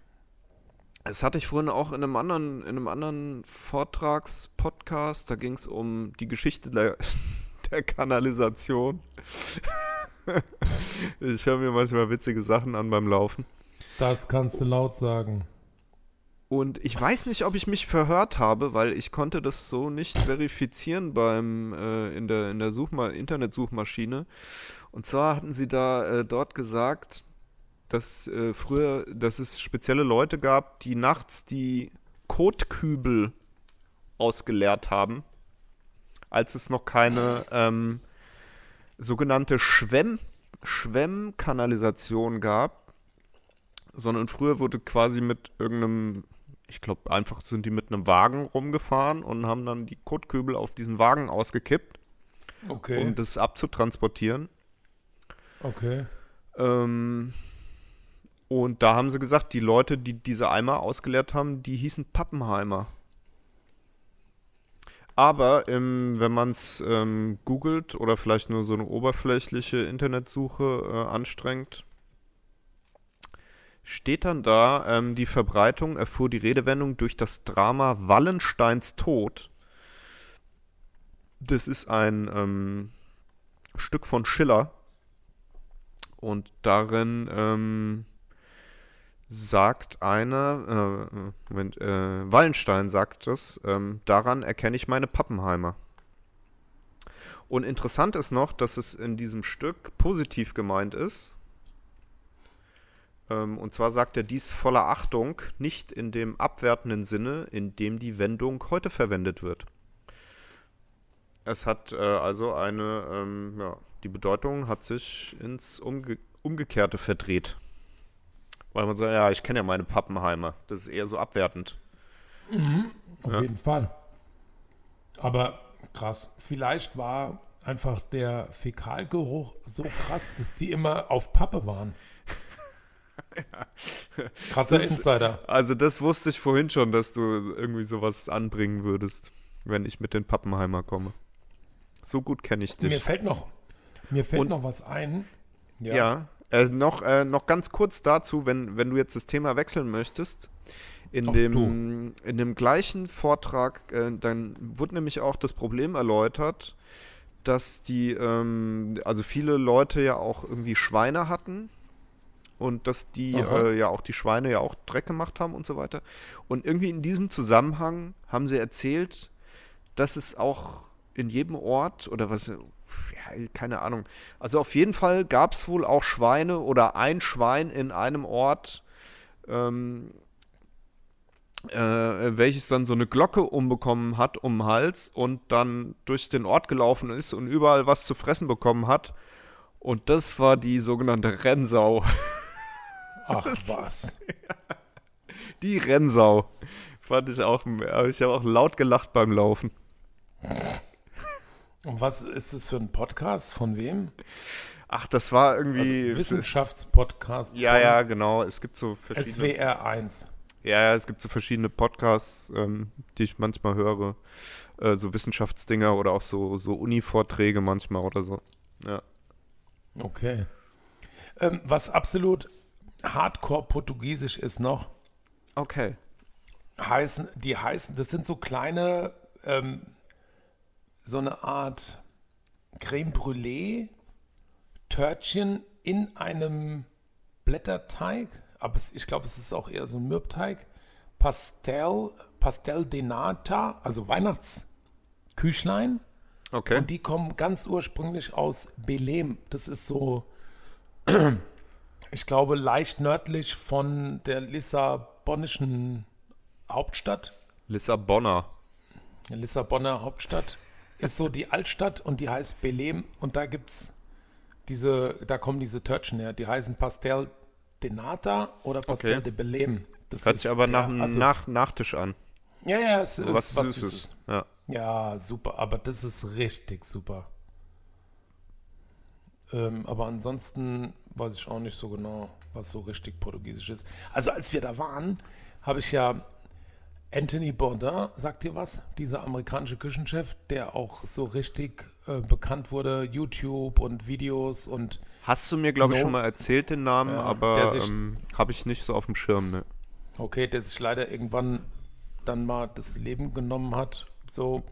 das hatte ich vorhin auch in einem anderen, in einem anderen Vortragspodcast. Da ging es um die Geschichte der, der Kanalisation. ich höre mir manchmal witzige Sachen an beim Laufen. Das kannst du laut sagen. Und ich weiß nicht, ob ich mich verhört habe, weil ich konnte das so nicht verifizieren beim äh, in der in der Suchma Internetsuchmaschine. Und zwar hatten sie da äh, dort gesagt, dass äh, früher, dass es spezielle Leute gab, die nachts die Kotkübel ausgeleert haben, als es noch keine ähm, sogenannte Schwemm Schwemmkanalisation gab, sondern früher wurde quasi mit irgendeinem ich glaube, einfach sind die mit einem Wagen rumgefahren und haben dann die Kotkübel auf diesen Wagen ausgekippt, Okay. um das abzutransportieren. okay. Ähm, und da haben sie gesagt, die Leute, die diese Eimer ausgeleert haben, die hießen Pappenheimer. Aber ähm, wenn man es ähm, googelt oder vielleicht nur so eine oberflächliche Internetsuche äh, anstrengt, steht dann da, ähm, die Verbreitung erfuhr die Redewendung durch das Drama Wallensteins Tod. Das ist ein ähm, Stück von Schiller. Und darin ähm, sagt einer, äh, Moment, äh, Wallenstein sagt es, ähm, daran erkenne ich meine Pappenheimer. Und interessant ist noch, dass es in diesem Stück positiv gemeint ist. Ähm, und zwar sagt er dies voller Achtung, nicht in dem abwertenden Sinne, in dem die Wendung heute verwendet wird. Es hat äh, also eine, ähm, ja, die Bedeutung hat sich ins Umge Umgekehrte verdreht. Weil man sagt, ja, ich kenne ja meine Pappenheimer. Das ist eher so abwertend. Auf Ja. jeden Fall. Aber krass, vielleicht war einfach der Fäkalgeruch so krass, dass die immer auf Pappe waren. Krasser Das- Insider. Also das wusste ich vorhin schon, dass du irgendwie sowas anbringen würdest, wenn ich mit den Pappenheimer komme. So gut kenne ich dich. Mir fällt noch, mir fällt Und- noch was ein. Ja, äh, noch, äh, noch ganz kurz dazu, wenn, wenn du jetzt das Thema wechseln möchtest. In, Ach, dem, in dem gleichen Vortrag, äh, dann wurde nämlich auch das Problem erläutert, dass die, ähm, also viele Leute ja auch irgendwie Schweine hatten und dass die äh, ja auch die Schweine ja auch Dreck gemacht haben und so weiter. Und irgendwie in diesem Zusammenhang haben sie erzählt, dass es auch in jedem Ort oder was, ja, keine Ahnung. Also auf jeden Fall gab es wohl auch Schweine oder ein Schwein in einem Ort, ähm, äh, welches dann so eine Glocke umbekommen hat um den Hals und dann durch den Ort gelaufen ist und überall was zu fressen bekommen hat. Und das war die sogenannte Rennsau. Ach was. Die Rennsau. Fand ich auch, ich habe auch laut gelacht beim Laufen. Und was ist es für ein Podcast? Von wem? Ach, das war Also irgendwie. Wissenschaftspodcast ja, ja, genau. Es gibt so verschiedene. SWR 1. Ja, ja, es gibt so verschiedene Podcasts, ähm, die ich manchmal höre. Äh, so Wissenschaftsdinger oder auch so, so Uni-Vorträge manchmal oder so. Ja. Okay. Ähm, was absolut Hardcore-Portugiesisch ist noch, Okay. heißen, die heißen, das sind so kleine, ähm, so eine Art Creme Brûlée, Törtchen in einem Blätterteig, aber es, ich glaube, es ist auch eher so ein Mürbteig. Pastel, Pastel de Nata, also Weihnachtsküchlein. Okay. Und die kommen ganz ursprünglich aus Belém. Das ist so, ich glaube, leicht nördlich von der lissabonischen Hauptstadt. Lissabonner. Lissabonner Hauptstadt ist so die Altstadt und die heißt Belém. Und da gibt's diese, da kommen diese Törtchen her. Die heißen Pastel de Nata oder Pastel Okay. de Belém. Das Hört sich aber der- nach einem also- nach Nachtisch an. Ja, ja, es ist Was, was Süßes. Süßes. Ja. Ja, super, aber das ist richtig super. Ähm, aber ansonsten weiß ich auch nicht so genau, was so richtig portugiesisch ist. Also als wir da waren, habe ich ja Anthony Bourdain, sagt dir was? Dieser amerikanische Küchenchef, der auch so richtig äh, bekannt wurde, YouTube und Videos und Hast du mir, glaube ich, No. schon mal erzählt, den Namen, der aber ähm, habe ich nicht so auf dem Schirm, ne? okay, der sich leider irgendwann dann mal das Leben genommen hat, so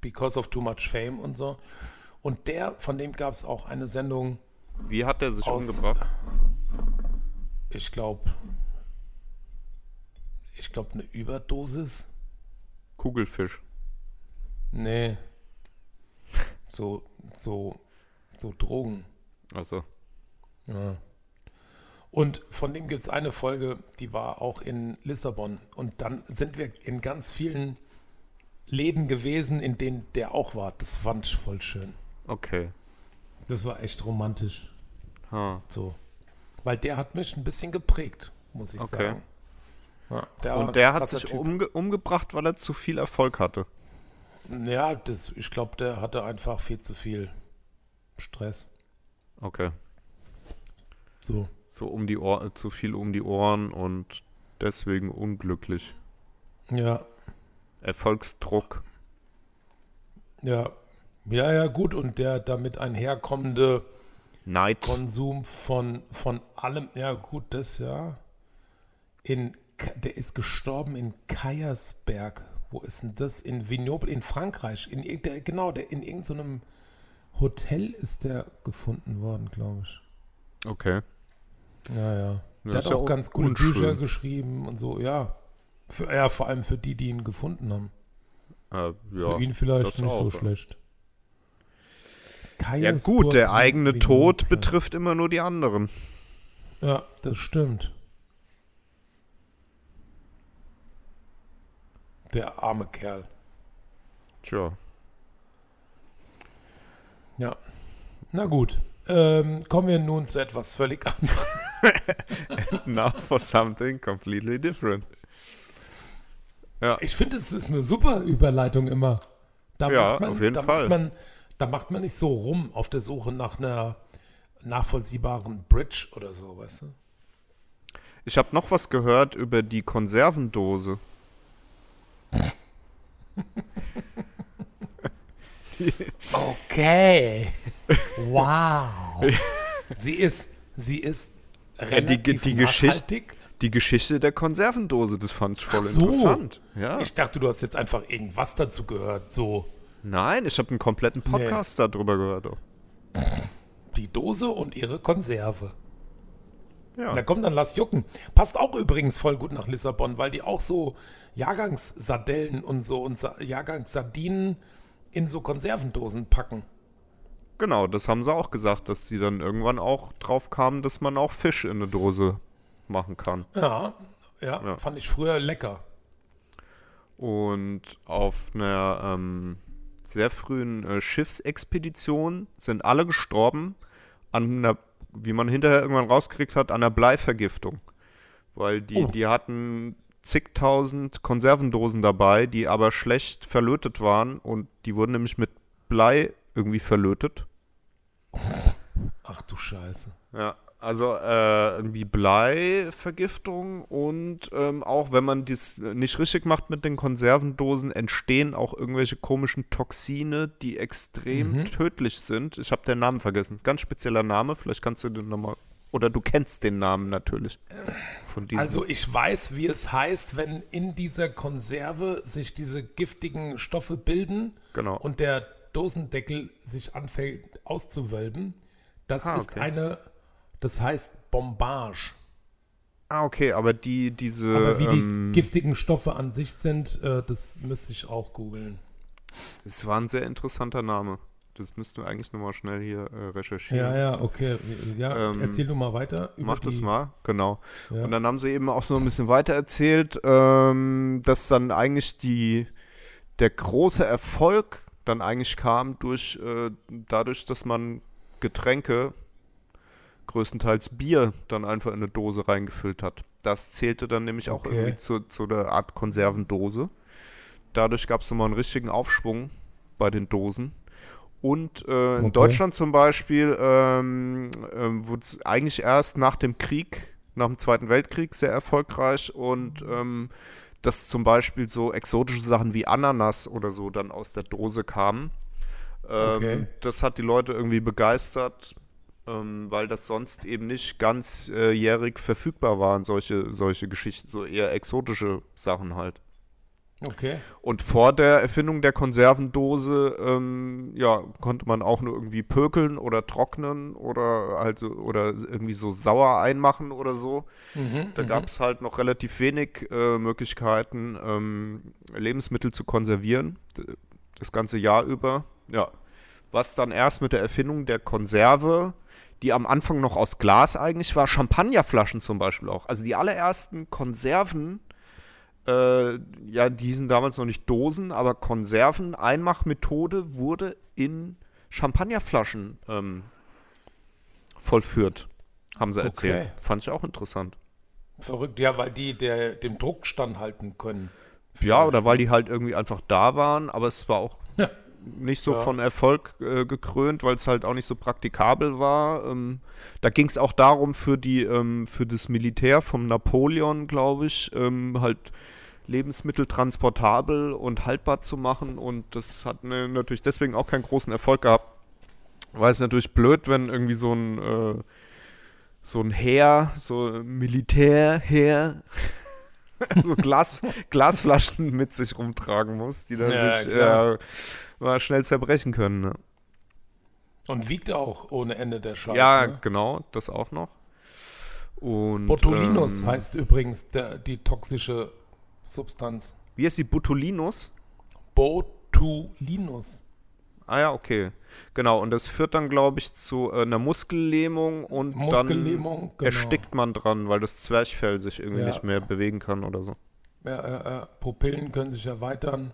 because of too much fame und so. Und der, von dem gab es auch eine Sendung, Wie hat der sich Aus- umgebracht? ich glaube, ich glaube eine Überdosis. Kugelfisch. Nee. So, so, so Drogen. Also, Ja. Und von dem gibt es eine Folge, die war auch in Lissabon. Und dann sind wir in ganz vielen Läden gewesen, in denen der auch war. Das fand ich voll schön. okay. Das war echt romantisch. Ha. So. Weil der hat mich ein bisschen geprägt, muss ich Okay. sagen. Ja, der Und der hat sich umge umgebracht, weil er zu viel Erfolg hatte. Ja, das, ich glaube, der hatte einfach viel zu viel Stress. Okay. So. So um die Ohr zu viel um die Ohren und deswegen unglücklich. Ja, Erfolgsdruck. ja. Ja, ja, gut. Und der damit einherkommende Neid. Konsum von, von allem. Ja, gut, das ja. In, der ist gestorben in Kayersberg. Wo ist denn das? In Vignoble, in Frankreich. In, der, genau, der, in irgendeinem Hotel ist der gefunden worden, glaube ich. Okay. Ja, ja. Ja, Der hat ist ja auch un- ganz coole unschön. Bücher geschrieben und so, ja. Für, ja, vor allem für die, die ihn gefunden haben. Äh, ja. für ihn vielleicht das nicht auch, so ja. schlecht. Ja gut, der eigene Vignoble. Tod betrifft immer nur die anderen. Ja, das stimmt. Der arme Kerl. Tja. Ja. Na gut. Ähm, kommen wir nun zu etwas völlig anderem. Now for something completely different. Ich finde, es ist eine super Überleitung immer. Da Ja, man, auf jeden Fall. Man, da macht man nicht so rum auf der Suche nach einer nachvollziehbaren Bridge oder so, weißt du? Ich habe noch was gehört über die Konservendose. Okay. Wow. sie ist, sie ist die- relativ die Geschichte- nachhaltig. Die Geschichte der Konservendose, das fand ich voll so. interessant. Ja. Ich dachte, du hast jetzt einfach irgendwas dazu gehört. So Nein, ich habe einen kompletten Podcast darüber gehört. Auch. die Dose und ihre Konserve. Ja. Na komm, dann lass jucken. Passt auch übrigens voll gut nach Lissabon, weil die auch so Jahrgangssardellen und so und Sa Jahrgangssardinen in so Konservendosen packen. Genau, das haben sie auch gesagt, dass sie dann irgendwann auch drauf kamen, dass man auch Fisch in eine Dose machen kann. Ja, ja, Ja. fand ich früher lecker. Und auf einer ähm, sehr frühen äh, Schiffsexpedition sind alle gestorben an einer, wie man hinterher irgendwann rausgekriegt hat, an einer Bleivergiftung. Weil die, Oh. die hatten zigtausend Konservendosen dabei, die aber schlecht verlötet waren und die wurden nämlich mit Blei irgendwie verlötet. Ach du Scheiße. Ja, also äh, irgendwie Bleivergiftung und ähm, auch wenn man das nicht richtig macht mit den Konservendosen, entstehen auch irgendwelche komischen Toxine, die extrem tödlich sind. Ich habe den Namen vergessen. Ganz spezieller Name, vielleicht kannst du den nochmal. Oder du kennst den Namen natürlich. Von diesem. Also ich weiß, wie es heißt, wenn in dieser Konserve sich diese giftigen Stoffe bilden Genau. und der Dosendeckel sich anfängt auszuwölben. Das Ah, ist okay. eine, das heißt Bombage. ah, okay, aber die, diese. Aber wie ähm, die giftigen Stoffe an sich sind, äh, das müsste ich auch googeln. Es war ein sehr interessanter Name. Das müssten wir eigentlich nochmal schnell hier äh, recherchieren. Ja, ja, okay. Ja, Ähm, erzähl du mal weiter. über Mach das mal, genau. Ja. Und dann haben sie eben auch so ein bisschen weiter erzählt, ähm, dass dann eigentlich die, der große Erfolg dann eigentlich kam durch, äh, dadurch, dass man Getränke, größtenteils Bier, dann einfach in eine Dose reingefüllt hat. Das zählte dann nämlich auch Okay. irgendwie zu, zu der Art Konservendose. Dadurch gab es nochmal einen richtigen Aufschwung bei den Dosen. Und äh, in Okay. Deutschland zum Beispiel ähm, ähm, wurde es eigentlich erst nach dem Krieg, nach dem Zweiten Weltkrieg sehr erfolgreich und ähm, dass zum Beispiel so exotische Sachen wie Ananas oder so dann aus der Dose kamen. Ähm, Okay. Das hat die Leute irgendwie begeistert, ähm, weil das sonst eben nicht ganzjährig verfügbar waren, solche, solche Geschichten, so eher exotische Sachen halt. Okay. Und vor der Erfindung der Konservendose, ähm, ja, konnte man auch nur irgendwie pökeln oder trocknen oder halt oder irgendwie so sauer einmachen oder so. da gab es halt noch relativ wenig äh, Möglichkeiten, ähm, Lebensmittel zu konservieren, das ganze Jahr über. Ja. Was dann erst mit der Erfindung der Konserve, die am Anfang noch aus Glas eigentlich war, Champagnerflaschen zum Beispiel auch. Also die allerersten Konserven äh, ja, die sind damals noch nicht Dosen, aber Konserven, Einmachmethode wurde in Champagnerflaschen ähm, vollführt, haben sie erzählt. Okay. Fand ich auch interessant. Verrückt, ja, weil die der, dem Druck standhalten können. Ja, oder weil die halt irgendwie einfach da waren, aber es war auch. Nicht so Ja. von Erfolg äh, gekrönt, weil es halt auch nicht so praktikabel war. Ähm, da ging es auch darum, für die, ähm, für das Militär vom Napoleon, glaube ich, ähm, halt Lebensmittel transportabel und haltbar zu machen. Und das hat ne, natürlich deswegen auch keinen großen Erfolg gehabt. Weil es natürlich blöd, wenn irgendwie so ein äh, so ein Heer, so Militärheer, so Glas, Glasflaschen mit sich rumtragen muss, die dann Ja, klar. äh, mal schnell zerbrechen können. Ne? Und wiegt auch ohne Ende der Scheiß. ja, ne? genau, das auch noch. Und, Botulinus ähm, heißt übrigens der, die toxische Substanz. Wie heißt die Botulinus? Botulinus. Ah ja, okay. Genau, und das führt dann, glaube ich, zu äh, einer Muskellähmung und Muskellähmung, dann genau. erstickt man dran, weil das Zwerchfell sich irgendwie Ja. nicht mehr bewegen kann oder so. Ja, äh, Pupillen können sich erweitern.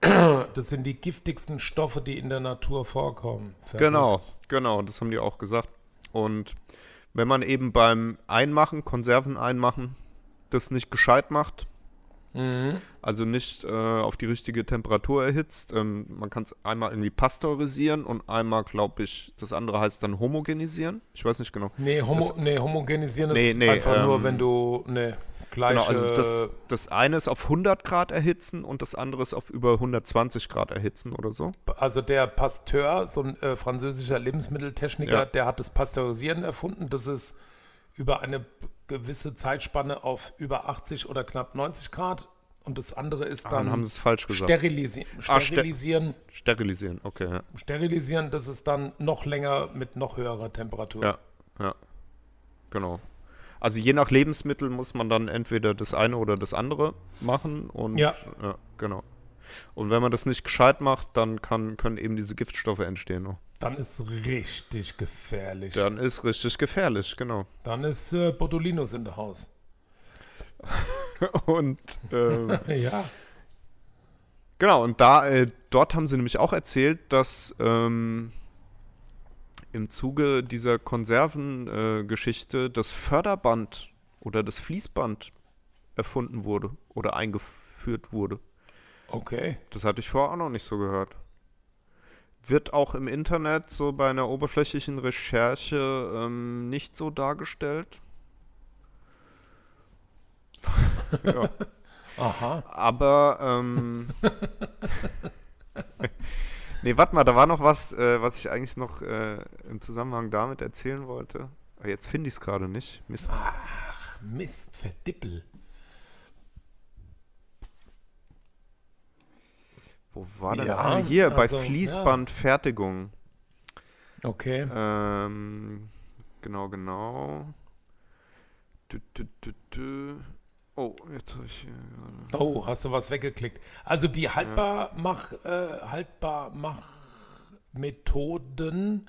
Das sind die giftigsten Stoffe, die in der Natur vorkommen. Verrückt. Genau, genau, das haben die auch gesagt. Und wenn man eben beim Einmachen, Konserven einmachen, das nicht gescheit macht, Mhm. also nicht äh, auf die richtige Temperatur erhitzt, ähm, man kann es einmal irgendwie pasteurisieren und einmal, glaube ich, das andere heißt dann homogenisieren. Ich weiß nicht genau. Nee, homo, nee, homogenisieren ist Nee, nee, einfach nur, ähm, wenn du ne, gleiche... Genau, also das, das eine ist auf 100 Grad erhitzen und das andere ist auf über 120 Grad erhitzen oder so. Also der Pasteur, so ein äh, französischer Lebensmitteltechniker, Ja. der hat das Pasteurisieren erfunden. Das ist über eine gewisse Zeitspanne auf über 80 oder knapp 90 Grad. Und das andere ist Dann dann haben sie es falsch gesagt. sterilisi Ah, ste- sterilisieren. Sterilisieren, okay. Ja. sterilisieren, das ist dann noch länger mit noch höherer Temperatur. Ja, ja. Genau. Also je nach Lebensmittel muss man dann entweder das eine oder das andere machen und Ja. ja genau. Und wenn man das nicht gescheit macht, dann kann, können eben diese Giftstoffe entstehen. noch. Dann ist richtig gefährlich. Dann ist richtig gefährlich, genau. Dann ist äh, Botulinus in der Haus. Und ähm, Ja. Genau, und da, äh, dort haben sie nämlich auch erzählt, dass ähm, im Zuge dieser Konservengeschichte äh, Geschichte das Förderband oder das Fließband erfunden wurde oder eingeführt wurde. Okay. Das hatte ich vorher auch noch nicht so gehört. Wird auch im Internet so bei einer oberflächlichen Recherche ähm, nicht so dargestellt. ja. Aha. Aber, ähm. nee, warte mal, da war noch was, äh, was ich eigentlich noch äh, im Zusammenhang damit erzählen wollte. Aber jetzt finde ich es gerade nicht. Mist. Mist, verdippel. Wo war denn? Ja, ah, hier, bei also, ja. Fließbandfertigung. Okay. Ähm, genau, genau. Dü, dü, dü. Oh, jetzt habe ich hier gerade. Oh, hast du was weggeklickt. Also die Haltbarmach, äh, Haltbarmachmethoden,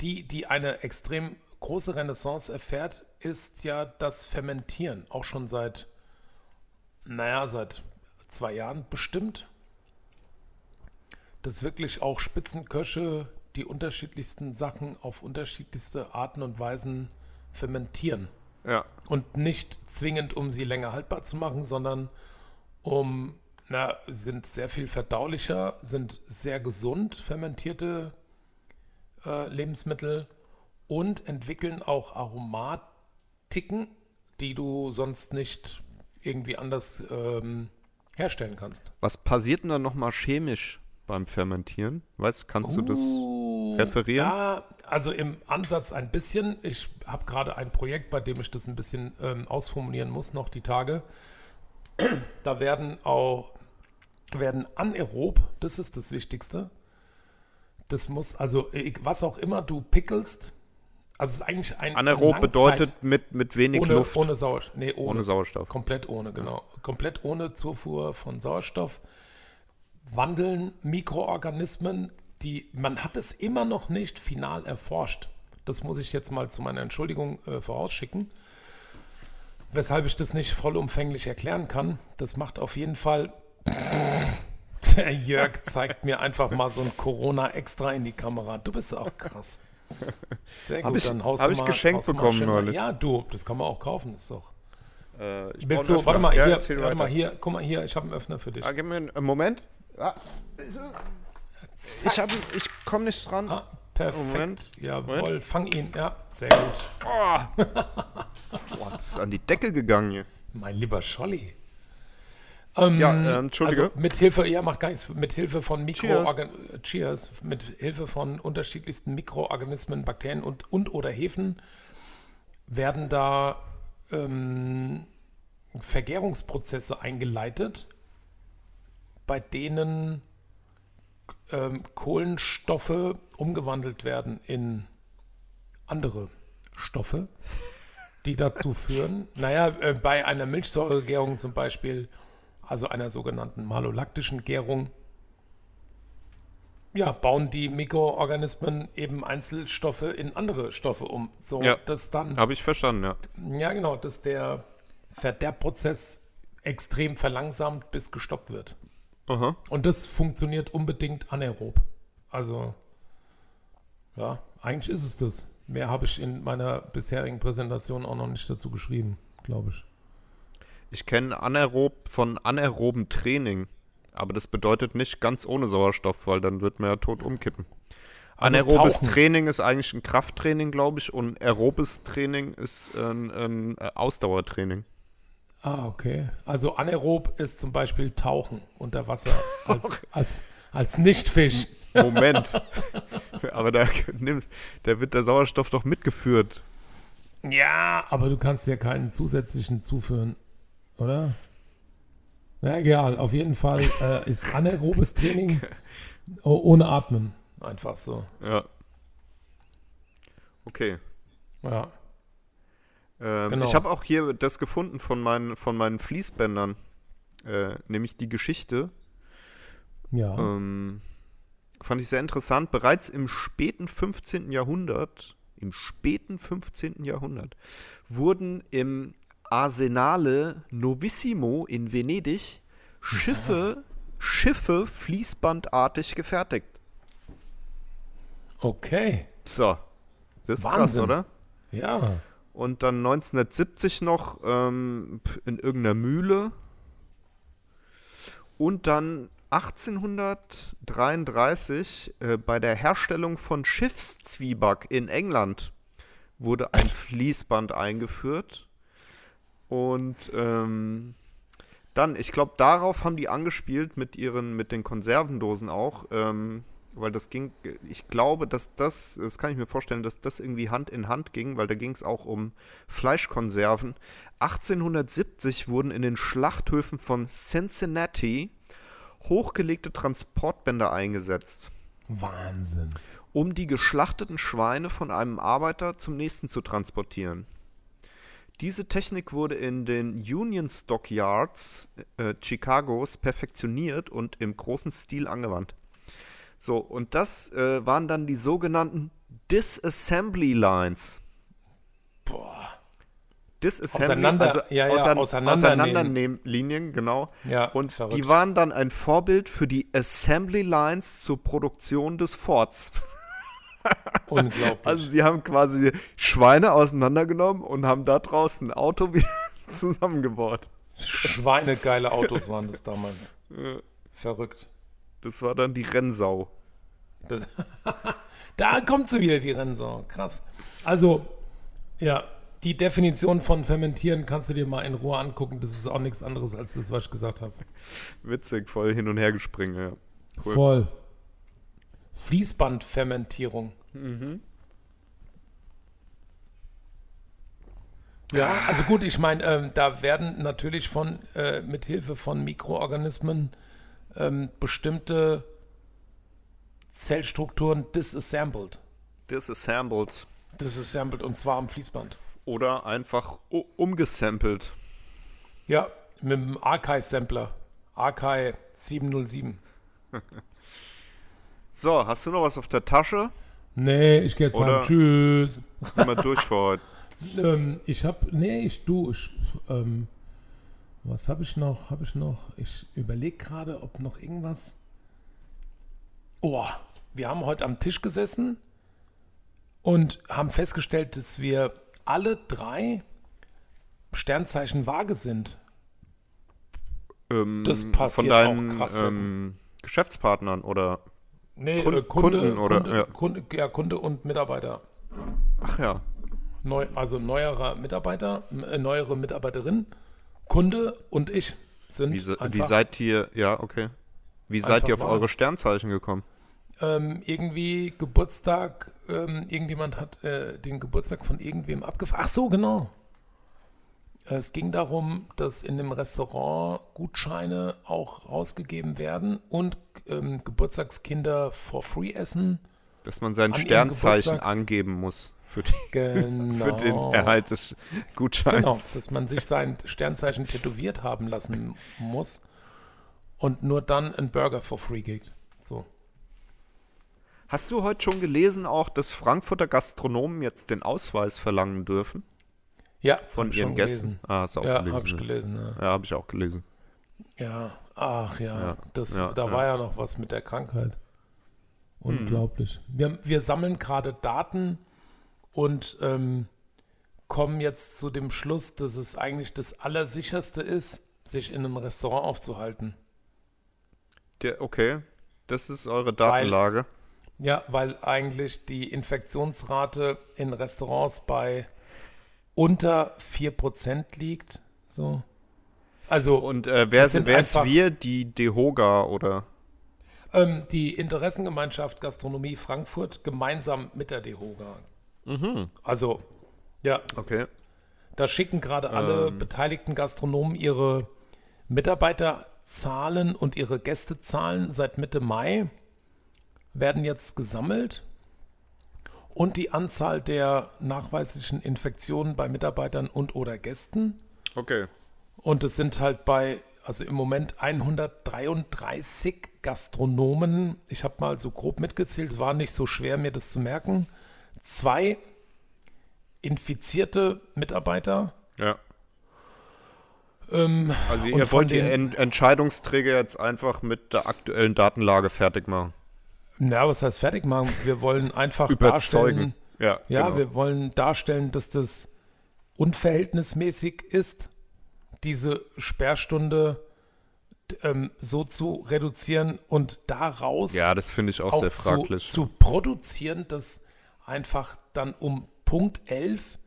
die, die eine extrem große Renaissance erfährt, ist ja das Fermentieren. Auch schon seit, naja, seit zwei Jahren bestimmt. Dass wirklich auch Spitzenköche die unterschiedlichsten Sachen auf unterschiedlichste Arten und Weisen fermentieren. Ja, Und nicht zwingend, um sie länger haltbar zu machen, sondern um, na, sind sehr viel verdaulicher, sind sehr gesund fermentierte äh, Lebensmittel und entwickeln auch Aromatiken, die du sonst nicht irgendwie anders ähm, herstellen kannst. Was passiert denn dann nochmal chemisch beim Fermentieren? Weißt kannst du das referieren? Uh, Ja, also im Ansatz ein bisschen. Ich habe gerade ein Projekt, bei dem ich das ein bisschen ähm, ausformulieren muss, noch die Tage. Da werden auch werden anaerob, das ist das Wichtigste. Das muss, also was auch immer du pickelst, also es ist eigentlich ein Anaerob Langzeit- bedeutet mit, mit wenig ohne, Luft, ohne Sauerstoff. Nee, ohne, ohne Sauerstoff. Komplett ohne, genau. Komplett ohne Zufuhr von Sauerstoff wandeln Mikroorganismen, die, man hat es immer noch nicht final erforscht. Das muss ich jetzt mal zu meiner Entschuldigung äh, vorausschicken. Weshalb ich das nicht vollumfänglich erklären kann. Das macht auf jeden Fall. Der Jörg zeigt mir einfach mal so ein Corona extra in die Kamera. Du bist auch krass. Sehr gut, Hab ich- dann haust hab du ich geschenkt bekommen neulich. Ja, du, das kann man auch kaufen, ist doch. Äh, ich Willst du, warte mal, ja, hier, erzähl warte mal hier, guck mal hier, ich habe einen Öffner für dich. Ah, gib mir einen Moment. Ah, ich hab, ich komme nicht dran. Ah, perfekt. Moment, Jawohl, Moment. fang ihn. Ja, sehr gut. Boah, das ist an die Decke gegangen hier. Mein lieber Scholli. Ja, äh, Entschuldige. Also mit Hilfe, ja, macht gar nichts, mit Hilfe von Mikroorganismen, Cheers, mit Hilfe von unterschiedlichsten Mikroorganismen, Bakterien und, und oder Hefen werden da ähm, Vergärungsprozesse eingeleitet, bei denen ähm, Kohlenstoffe umgewandelt werden in andere Stoffe, die dazu führen, naja, äh, bei einer Milchsäuregärung zum Beispiel, also einer sogenannten malolaktischen Gärung, ja, bauen die Mikroorganismen eben Einzelstoffe in andere Stoffe um. So, Ja. dass dann Habe ich verstanden, ja. ja, genau, dass der Verderbprozess extrem verlangsamt bis gestoppt wird. Aha. Und das funktioniert unbedingt anaerob. Also, ja, eigentlich ist es das. Mehr habe ich in meiner bisherigen Präsentation auch noch nicht dazu geschrieben, glaube ich. Ich kenne anaerob von anaerobem Training. Aber das bedeutet nicht ganz ohne Sauerstoff, weil dann wird man ja tot umkippen. Also Anaerobes tauchen. Training ist eigentlich ein Krafttraining, glaube ich, und aerobes Training ist ein, ein äh, Ausdauertraining. Ah, okay. Also anaerob ist zum Beispiel Tauchen unter Wasser als, als, als Nichtfisch. Moment. Aber da, da wird der Sauerstoff doch mitgeführt. Ja, aber du kannst ja keinen zusätzlichen zuführen, oder? Ja, egal. Auf jeden Fall äh, ist anaerobes Training oh, ohne Atmen. Einfach so. Ja. Okay. Ja. Ähm, Genau. Ich habe auch hier das gefunden von meinen, von meinen Fließbändern. Äh, nämlich die Geschichte. Ja. Ähm, fand ich sehr interessant. Bereits im späten 15. Jahrhundert, im späten 15. Jahrhundert, wurden im Arsenale Novissimo in Venedig Schiffe, Schiffe fließbandartig gefertigt. Okay. So. Das ist krass, Wahnsinn. oder? Ja. Und dann 1970 noch ähm, in irgendeiner Mühle. Und dann 1833 äh, bei der Herstellung von Schiffszwieback in England wurde ein Fließband eingeführt. Und ähm, dann, ich glaube, darauf haben die angespielt mit ihren, mit den Konservendosen auch. Ähm, weil das ging, ich glaube, dass das, das kann ich mir vorstellen, dass das irgendwie Hand in Hand ging, weil da ging es auch um Fleischkonserven. 1870 wurden in den Schlachthöfen von Cincinnati hochgelegte Transportbänder eingesetzt, Wahnsinn. um die geschlachteten Schweine von einem Arbeiter zum nächsten zu transportieren. Diese Technik wurde in den Union Stockyards äh, Chicagos perfektioniert und im großen Stil angewandt. So, und das äh, waren dann die sogenannten Disassembly Lines. Boah. Disassembly, Auseinander- also ja, ja, ausein- auseinandernehmen. Auseinandernehmen-Linien, genau. Ja, und verrückt. die waren dann ein Vorbild für die Assembly Lines zur Produktion des Forts. Unglaublich. Also sie haben quasi Schweine auseinandergenommen und haben da draußen ein Auto wieder zusammengebaut. Schweinegeile Autos waren das damals. Verrückt. Das war dann die Rennsau. Das, da kommt sie wieder, die Rennsau. Krass. Also, ja, die Definition von fermentieren kannst du dir mal in Ruhe angucken. Das ist auch nichts anderes als das, was ich gesagt habe. Witzig, voll hin und her gespringen, ja. Cool. Voll. Fließbandfermentierung. Ja, also gut, ich meine, ähm, da werden natürlich von äh, mit Hilfe von Mikroorganismen ähm, bestimmte Zellstrukturen disassembled. Disassembled. Disassembled und zwar am Fließband. Oder einfach umgesampelt. Ja, mit dem Archive-Sampler. Archive 707. So, hast du noch was auf der Tasche? Nee, ich gehe jetzt Oder- heim. Tschüss. Sind wir durch für heute? Ähm, ich hab, nee, ich, du, ich, ähm, was habe ich noch? Habe ich noch? Ich überlege gerade, ob noch irgendwas. Oh, wir haben heute am Tisch gesessen und haben festgestellt, dass wir alle drei Sternzeichen Waage sind. Ähm, Das passiert von deinen auch krass ähm, Geschäftspartnern oder. Nee, Kun- äh, Kunde, Kunden oder- Kunde, ja. Kunde, ja, Kunde und Mitarbeiter. Ach ja. Neu, also neuerer Mitarbeiter, äh, neuere Mitarbeiterin, Kunde und ich sind Wie, se- wie seid ihr, ja, okay. Wie seid ihr auf eure Sternzeichen gekommen? ähm, irgendwie Geburtstag, ähm, irgendjemand hat äh, den Geburtstag von irgendwem abgefahren. Ach so, genau. Es ging darum, dass in dem Restaurant Gutscheine auch rausgegeben werden und ähm, Geburtstagskinder for free essen. Dass man sein An Sternzeichen angeben muss für, die, Genau. für den Erhalt des Gutscheins. Genau, dass man sich sein Sternzeichen tätowiert haben lassen muss und nur dann ein Burger for free geht. So. Hast du heute schon gelesen auch, dass Frankfurter Gastronomen jetzt den Ausweis verlangen dürfen Ja, von hab ich ihren schon Gästen? gelesen. Ah, hast du auch Ja, gelesen. habe ich gelesen. Ja. Ja, habe ich auch gelesen. Ja, ach ja, Ja, das, ja, da ja. war ja noch was mit der Krankheit. Hm. Unglaublich. Wir, wir sammeln gerade Daten und ähm, kommen jetzt zu dem Schluss, dass es eigentlich das Allersicherste ist, sich in einem Restaurant aufzuhalten. Der, okay, das ist eure Datenlage. Ja, weil eigentlich die Infektionsrate in Restaurants bei unter 4% liegt. So. Also Und äh, wer sind wer ist einfach- wir? Die Dehoga oder? Ähm, die Interessengemeinschaft Gastronomie Frankfurt gemeinsam mit der DEHOGA. Also, ja, Okay. da schicken gerade alle beteiligten Gastronomen ihre Mitarbeiterzahlen und ihre Gästezahlen seit Mitte Mai werden jetzt gesammelt. Und die Anzahl der nachweislichen Infektionen bei Mitarbeitern und oder Gästen. Okay. Und es sind halt bei, also im Moment 133 Gastronomen. Ich habe mal so grob mitgezählt, es war nicht so schwer, mir das zu merken. Zwei infizierte Mitarbeiter. Ja. Ähm, Also ihr wollt die den- En Entscheidungsträger jetzt einfach mit der aktuellen Datenlage fertig machen. na, was heißt fertig machen? Wir wollen einfach Überzeugen. Ja, ja, genau. wir wollen darstellen, dass das unverhältnismäßig ist, diese Sperrstunde ähm, so zu reduzieren und daraus ja, das finde ich auch, auch sehr zu, fraglich. zu produzieren, dass einfach dann um Punkt 11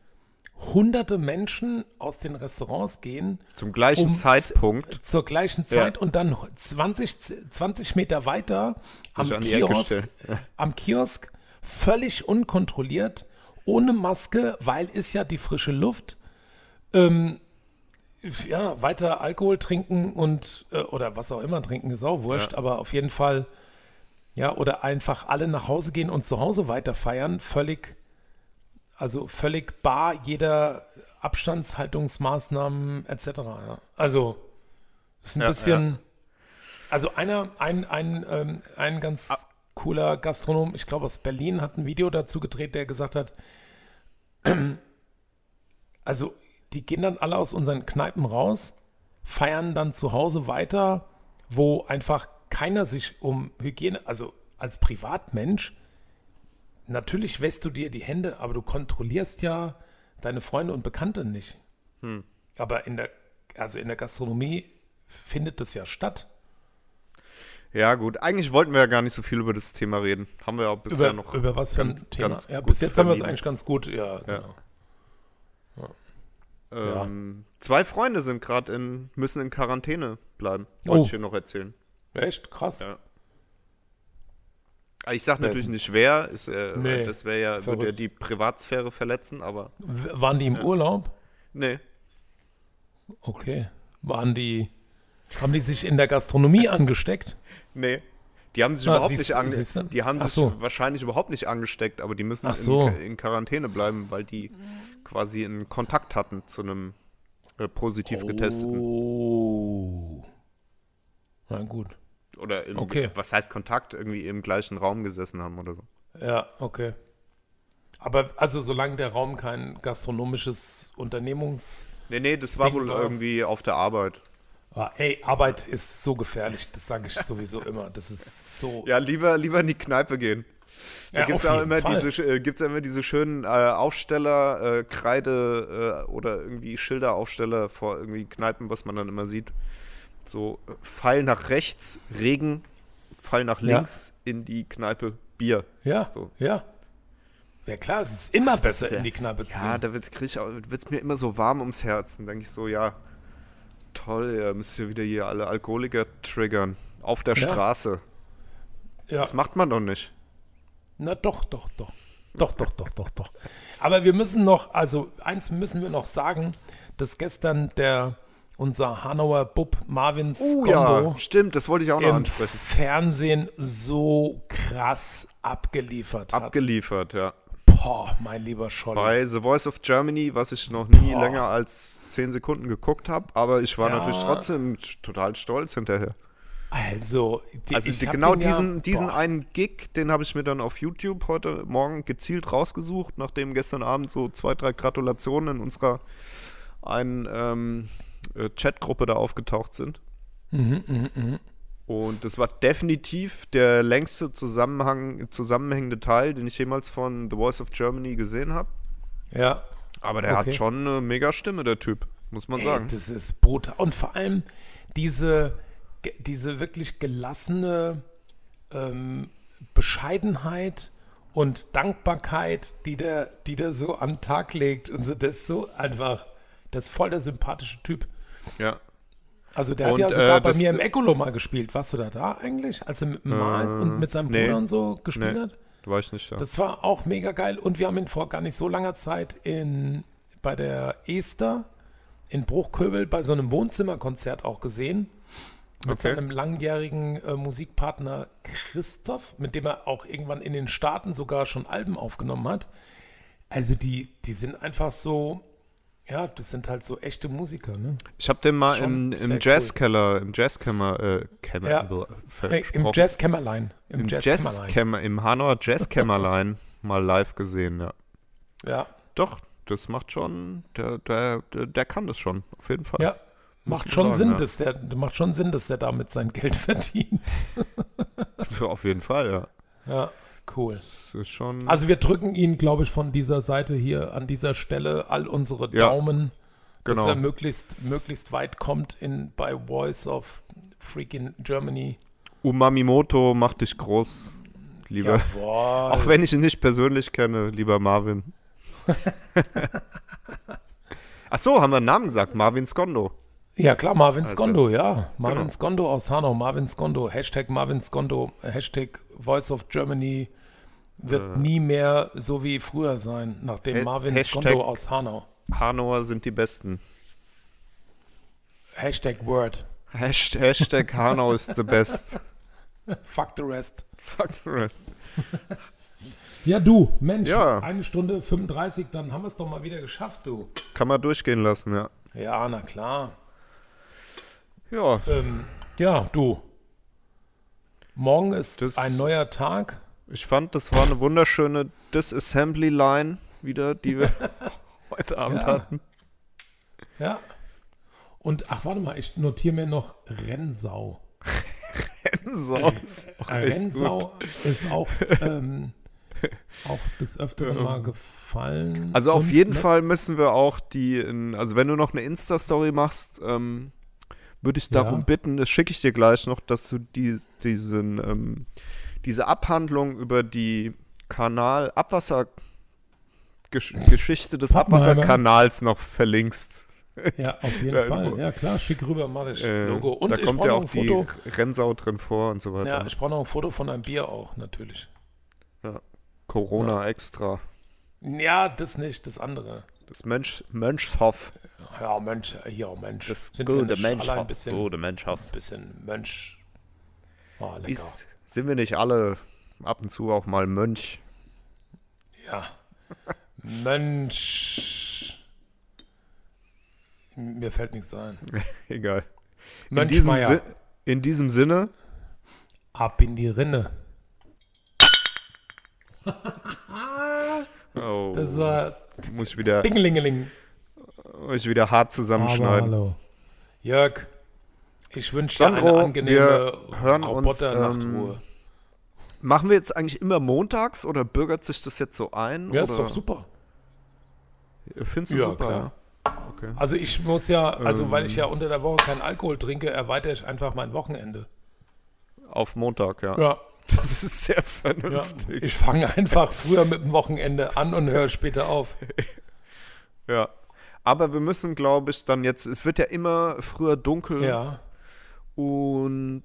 hunderte Menschen aus den Restaurants gehen. Zum gleichen um Zeitpunkt. Zur gleichen Zeit und dann 20, 20 Meter weiter am Kiosk, am Kiosk völlig unkontrolliert, ohne Maske, weil ist ja die frische Luft. Ähm, ja, weiter Alkohol trinken und äh, oder was auch immer trinken, ist auch wurscht, aber auf jeden Fall, ja, oder einfach alle nach Hause gehen und zu Hause weiter feiern, völlig, also völlig bar jeder Abstandshaltungsmaßnahmen etc. Ja. Also ist ein Ja, bisschen, also einer, ein, ein, ähm, ein ganz cooler Gastronom, ich glaube aus Berlin, hat ein Video dazu gedreht, der gesagt hat, also die gehen dann alle aus unseren Kneipen raus, feiern dann zu Hause weiter, wo einfach keiner sich um Hygiene, also als Privatmensch, natürlich wäschst du dir die Hände, aber du kontrollierst ja deine Freunde und Bekannte nicht. Aber in der, also in der Gastronomie findet das ja statt. Ja, gut. Eigentlich wollten wir ja gar nicht so viel über das Thema reden. Haben wir auch bisher Über, noch. über was für ein ganz- Thema? ganz Ja, bis jetzt haben wir es vermieden. eigentlich ganz gut, ja, genau. Ähm, Zwei Freunde sind gerade in, müssen in Quarantäne bleiben. Wollte Oh. ich dir noch erzählen. Echt krass. Ja. Ich sag Wer natürlich nicht wer, ist, äh, Nee, das wäre ja, würde ja die Privatsphäre verletzen, aber W- Waren die im Urlaub? nee. Okay. Waren die. Haben die sich in der Gastronomie angesteckt? Nee. Die haben sich Ah, überhaupt siehst- nicht ange siehst du? Die haben Ach sich so. wahrscheinlich überhaupt nicht angesteckt, aber die müssen so. in, in Quarantäne bleiben, weil die quasi in Kontakt hatten zu einem äh, positiv getesteten. Oh. Na gut. Oder im, Okay. was heißt Kontakt? Irgendwie im gleichen Raum gesessen haben oder so. Ja, okay. Aber also solange der Raum kein gastronomisches Unternehmungs... Nee, nee, das war Ding wohl war- irgendwie auf der Arbeit. Ah, ey, Arbeit ist so gefährlich, das sage ich sowieso immer. Das ist so... Ja, lieber, lieber in die Kneipe gehen. Da Ja, gibt es ja immer diese, äh, gibt's immer diese schönen äh, Aufsteller, äh, Kreide äh, oder irgendwie Schilderaufsteller vor irgendwie Kneipen, was man dann immer sieht. So Pfeil nach rechts, Regen, Pfeil nach Ja. links in die Kneipe, Bier. Ja, So. ja. Ja klar, es ist immer besser, in die Kneipe zu Ja, gehen. da wird es mir immer so warm ums Herz. Dann denke ich so, ja, toll, ihr müsst ihr wieder hier alle Alkoholiker triggern. Auf der Ja. Straße. Ja. Das macht man doch nicht. Na doch, doch, doch. Doch, doch, doch, doch, doch. Aber wir müssen noch, also eins müssen wir noch sagen, dass gestern der unser Hanauer Bub Marvin Oh Skondo ja, stimmt, das wollte ich auch noch im ansprechen. Fernsehen so krass abgeliefert hat. Abgeliefert, ja. Boah, mein lieber Scholli. Bei The Voice of Germany, was ich noch nie Boah. länger als 10 Sekunden geguckt habe, aber ich war Ja. natürlich trotzdem total stolz hinterher. Also, die, Also die, genau den ja- diesen, diesen einen Gig, den habe ich mir dann auf YouTube heute Morgen gezielt rausgesucht, nachdem gestern Abend so zwei, drei Gratulationen in unserer einen ähm, äh, Chatgruppe da aufgetaucht sind. Mhm, Und das war definitiv der längste Zusammenhang, zusammenhängende Teil, den ich jemals von The Voice of Germany gesehen habe. Ja, Aber der Okay. hat schon eine mega Stimme, der Typ, muss man Ey, sagen. das ist brutal. Und vor allem diese, diese wirklich gelassene ähm, Bescheidenheit und Dankbarkeit, die der, die der so an den Tag legt. Und so, das ist so einfach, das ist voll der sympathische Typ. Ja. Also der hat Und, ja sogar äh, bei mir im Ecolo mal gespielt. Warst du da da eigentlich? Als er mit dem Mal und mit seinem nee. Bruder und so gespielt Nee, hat? da war ich nicht da. Das war auch mega geil und wir haben ihn vor gar nicht so langer Zeit in, bei der Ester in Bruchköbel bei so einem Wohnzimmerkonzert auch gesehen. Mit Okay. seinem langjährigen äh, Musikpartner Christoph, mit dem er auch irgendwann in den Staaten sogar schon Alben aufgenommen hat. Also die, die sind einfach so, ja, das sind halt so echte Musiker, ne? Ich habe den mal Schon im, im cool. Jazzkeller, im Jazzkämmer, äh, Kämmer, Ja. versprochen. Im Jazzkämmerlein. Im, Im Jazzkämmerlein. Jazzkämmer, im Hanauer Jazzkämmerlein mal live gesehen, ja. Ja, Doch, das macht schon, der, der, der, der kann das schon, auf jeden Fall. ja. Muss Macht schon sagen, Sinn, ja. dass der, macht schon Sinn, dass der damit sein Geld verdient. Auf jeden Fall, ja. Ja, cool. Das ist schon. Also wir drücken ihn, glaube ich, von dieser Seite hier an dieser Stelle all unsere Ja, Daumen, dass genau. er möglichst, möglichst weit kommt in, bei Voice of Freaking Germany. Umamimoto macht dich groß, lieber. Jawohl. Auch wenn ich ihn nicht persönlich kenne, lieber Marvin. Ach so, haben wir einen Namen gesagt, Marvin Skondo. Ja, klar, Marvin Also, Skondo, ja. Marvin genau. Skondo aus Hanau, Marvin Skondo, Hashtag Marvin Skondo, Hashtag Voice of Germany wird nie mehr so wie früher sein, nachdem Äh. Ha- Marvin Hashtag- Skondo aus Hanau. Hanauer sind die Besten. Hashtag Word. Hashtag, Hashtag Hanau ist the best. Fuck the rest. Fuck the rest. Ja, du, Mensch, Ja. eine Stunde 35, dann haben wir es doch mal wieder geschafft, du. Kann man durchgehen lassen, ja. Ja, na klar. Ja, Ähm, ja, du. Morgen ist Das- ein neuer Tag. Ich fand, das war eine wunderschöne Disassembly Line wieder, die wir heute Abend Ja. hatten. Ja. Und, ach, warte mal, ich notiere mir noch Rennsau. So, ist auch gut. Rennsau ist auch, ähm, auch des Öfteren mal gefallen. Also auf Und jeden ne- Fall müssen wir auch die, in, also wenn du noch eine Insta-Story machst, ähm, würde ich darum Ja. bitten, das schicke ich dir gleich noch, dass du die, diesen, ähm, diese Abhandlung über die Kanal-Abwassergeschichte Gesch Geschichte des. Abwasserkanals noch verlinkst. Ja, auf jeden Ja, Fall. Ja, klar, schick rüber, mach ich. Äh, Logo. Und da ich kommt ja auch ein die Foto. Rennsau drin vor und so weiter. Ja, ich brauche noch ein Foto von einem Bier auch, natürlich. Corona extra. Ja, das nicht, das andere. Das Mönch, Mönchshof. Ja, Mensch, hier, Mensch. Das Sind gute ein bisschen, Gute Mönchshof. bisschen Mönch. Oh, lecker. Ist, sind wir nicht alle ab und zu auch mal Mönch? Ja. Mensch. Mir fällt nichts ein. Egal. In diesem. Si in diesem Sinne, Ab in die Rinne. oh, Das war muss ich wieder, Dingelingeling. muss ich wieder hart zusammenschneiden. hallo. Jörg, ich wünsche dir Sandro, eine angenehme Roboter-Nachtruhe. Machen wir jetzt eigentlich immer montags oder bürgert sich das jetzt so ein? ja, oder? ist doch super. Findest du Ja, super, klar. ja? Okay. Also ich muss ja, also weil Ähm. ich ja unter der Woche keinen Alkohol trinke, erweitere ich einfach mein Wochenende. Auf Montag, ja. Ja, Das ist sehr ja. vernünftig. Ich fange einfach früher mit dem Wochenende an und höre später auf. Ja. Aber wir müssen, glaube ich, dann jetzt, es wird ja immer früher dunkel Ja, und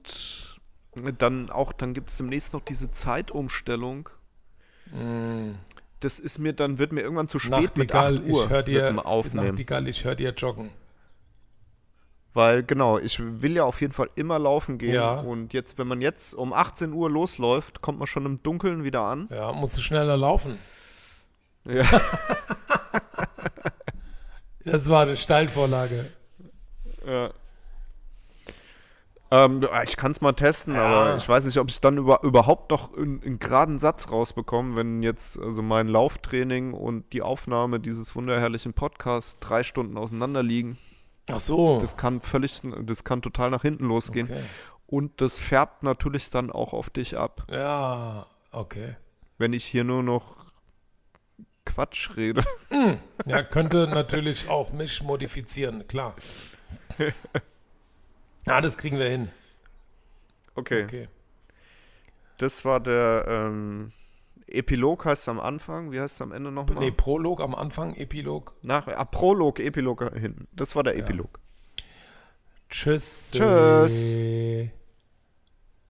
dann auch, dann gibt es demnächst noch diese Zeitumstellung. Das ist mir dann, wird mir irgendwann zu spät mit 8 Nachtigall, Uhr ich höre mit dir, Aufnehmen. Nachtigall, ich höre dir joggen. Weil genau, ich will ja auf jeden Fall immer laufen gehen Ja. und jetzt, wenn man jetzt um 18 Uhr losläuft, kommt man schon im Dunkeln wieder an. Ja, musst du schneller laufen. Ja. Das war eine Steilvorlage. Ja. Ähm, ich kann es mal testen, Ja. aber ich weiß nicht, ob ich dann über, überhaupt noch einen, geraden Satz rausbekomme, wenn jetzt also mein Lauftraining und die Aufnahme dieses wunderherrlichen Podcasts drei Stunden auseinander liegen. Ach so. Das kann völlig, das kann total nach hinten losgehen. okay. Und das färbt natürlich dann auch auf dich ab, Ja, okay. wenn ich hier nur noch Quatsch rede. Ja, könnte natürlich auch mich modifizieren, klar. Ja, das kriegen wir hin. Okay, Okay. das war der ähm, Epilog heißt es am Anfang. Wie heißt es am Ende nochmal? Nee, Prolog am Anfang, Epilog. Nach, ah, Prolog, Epilog hinten. Das war der Ja. Epilog. Tschüss. Tschüss.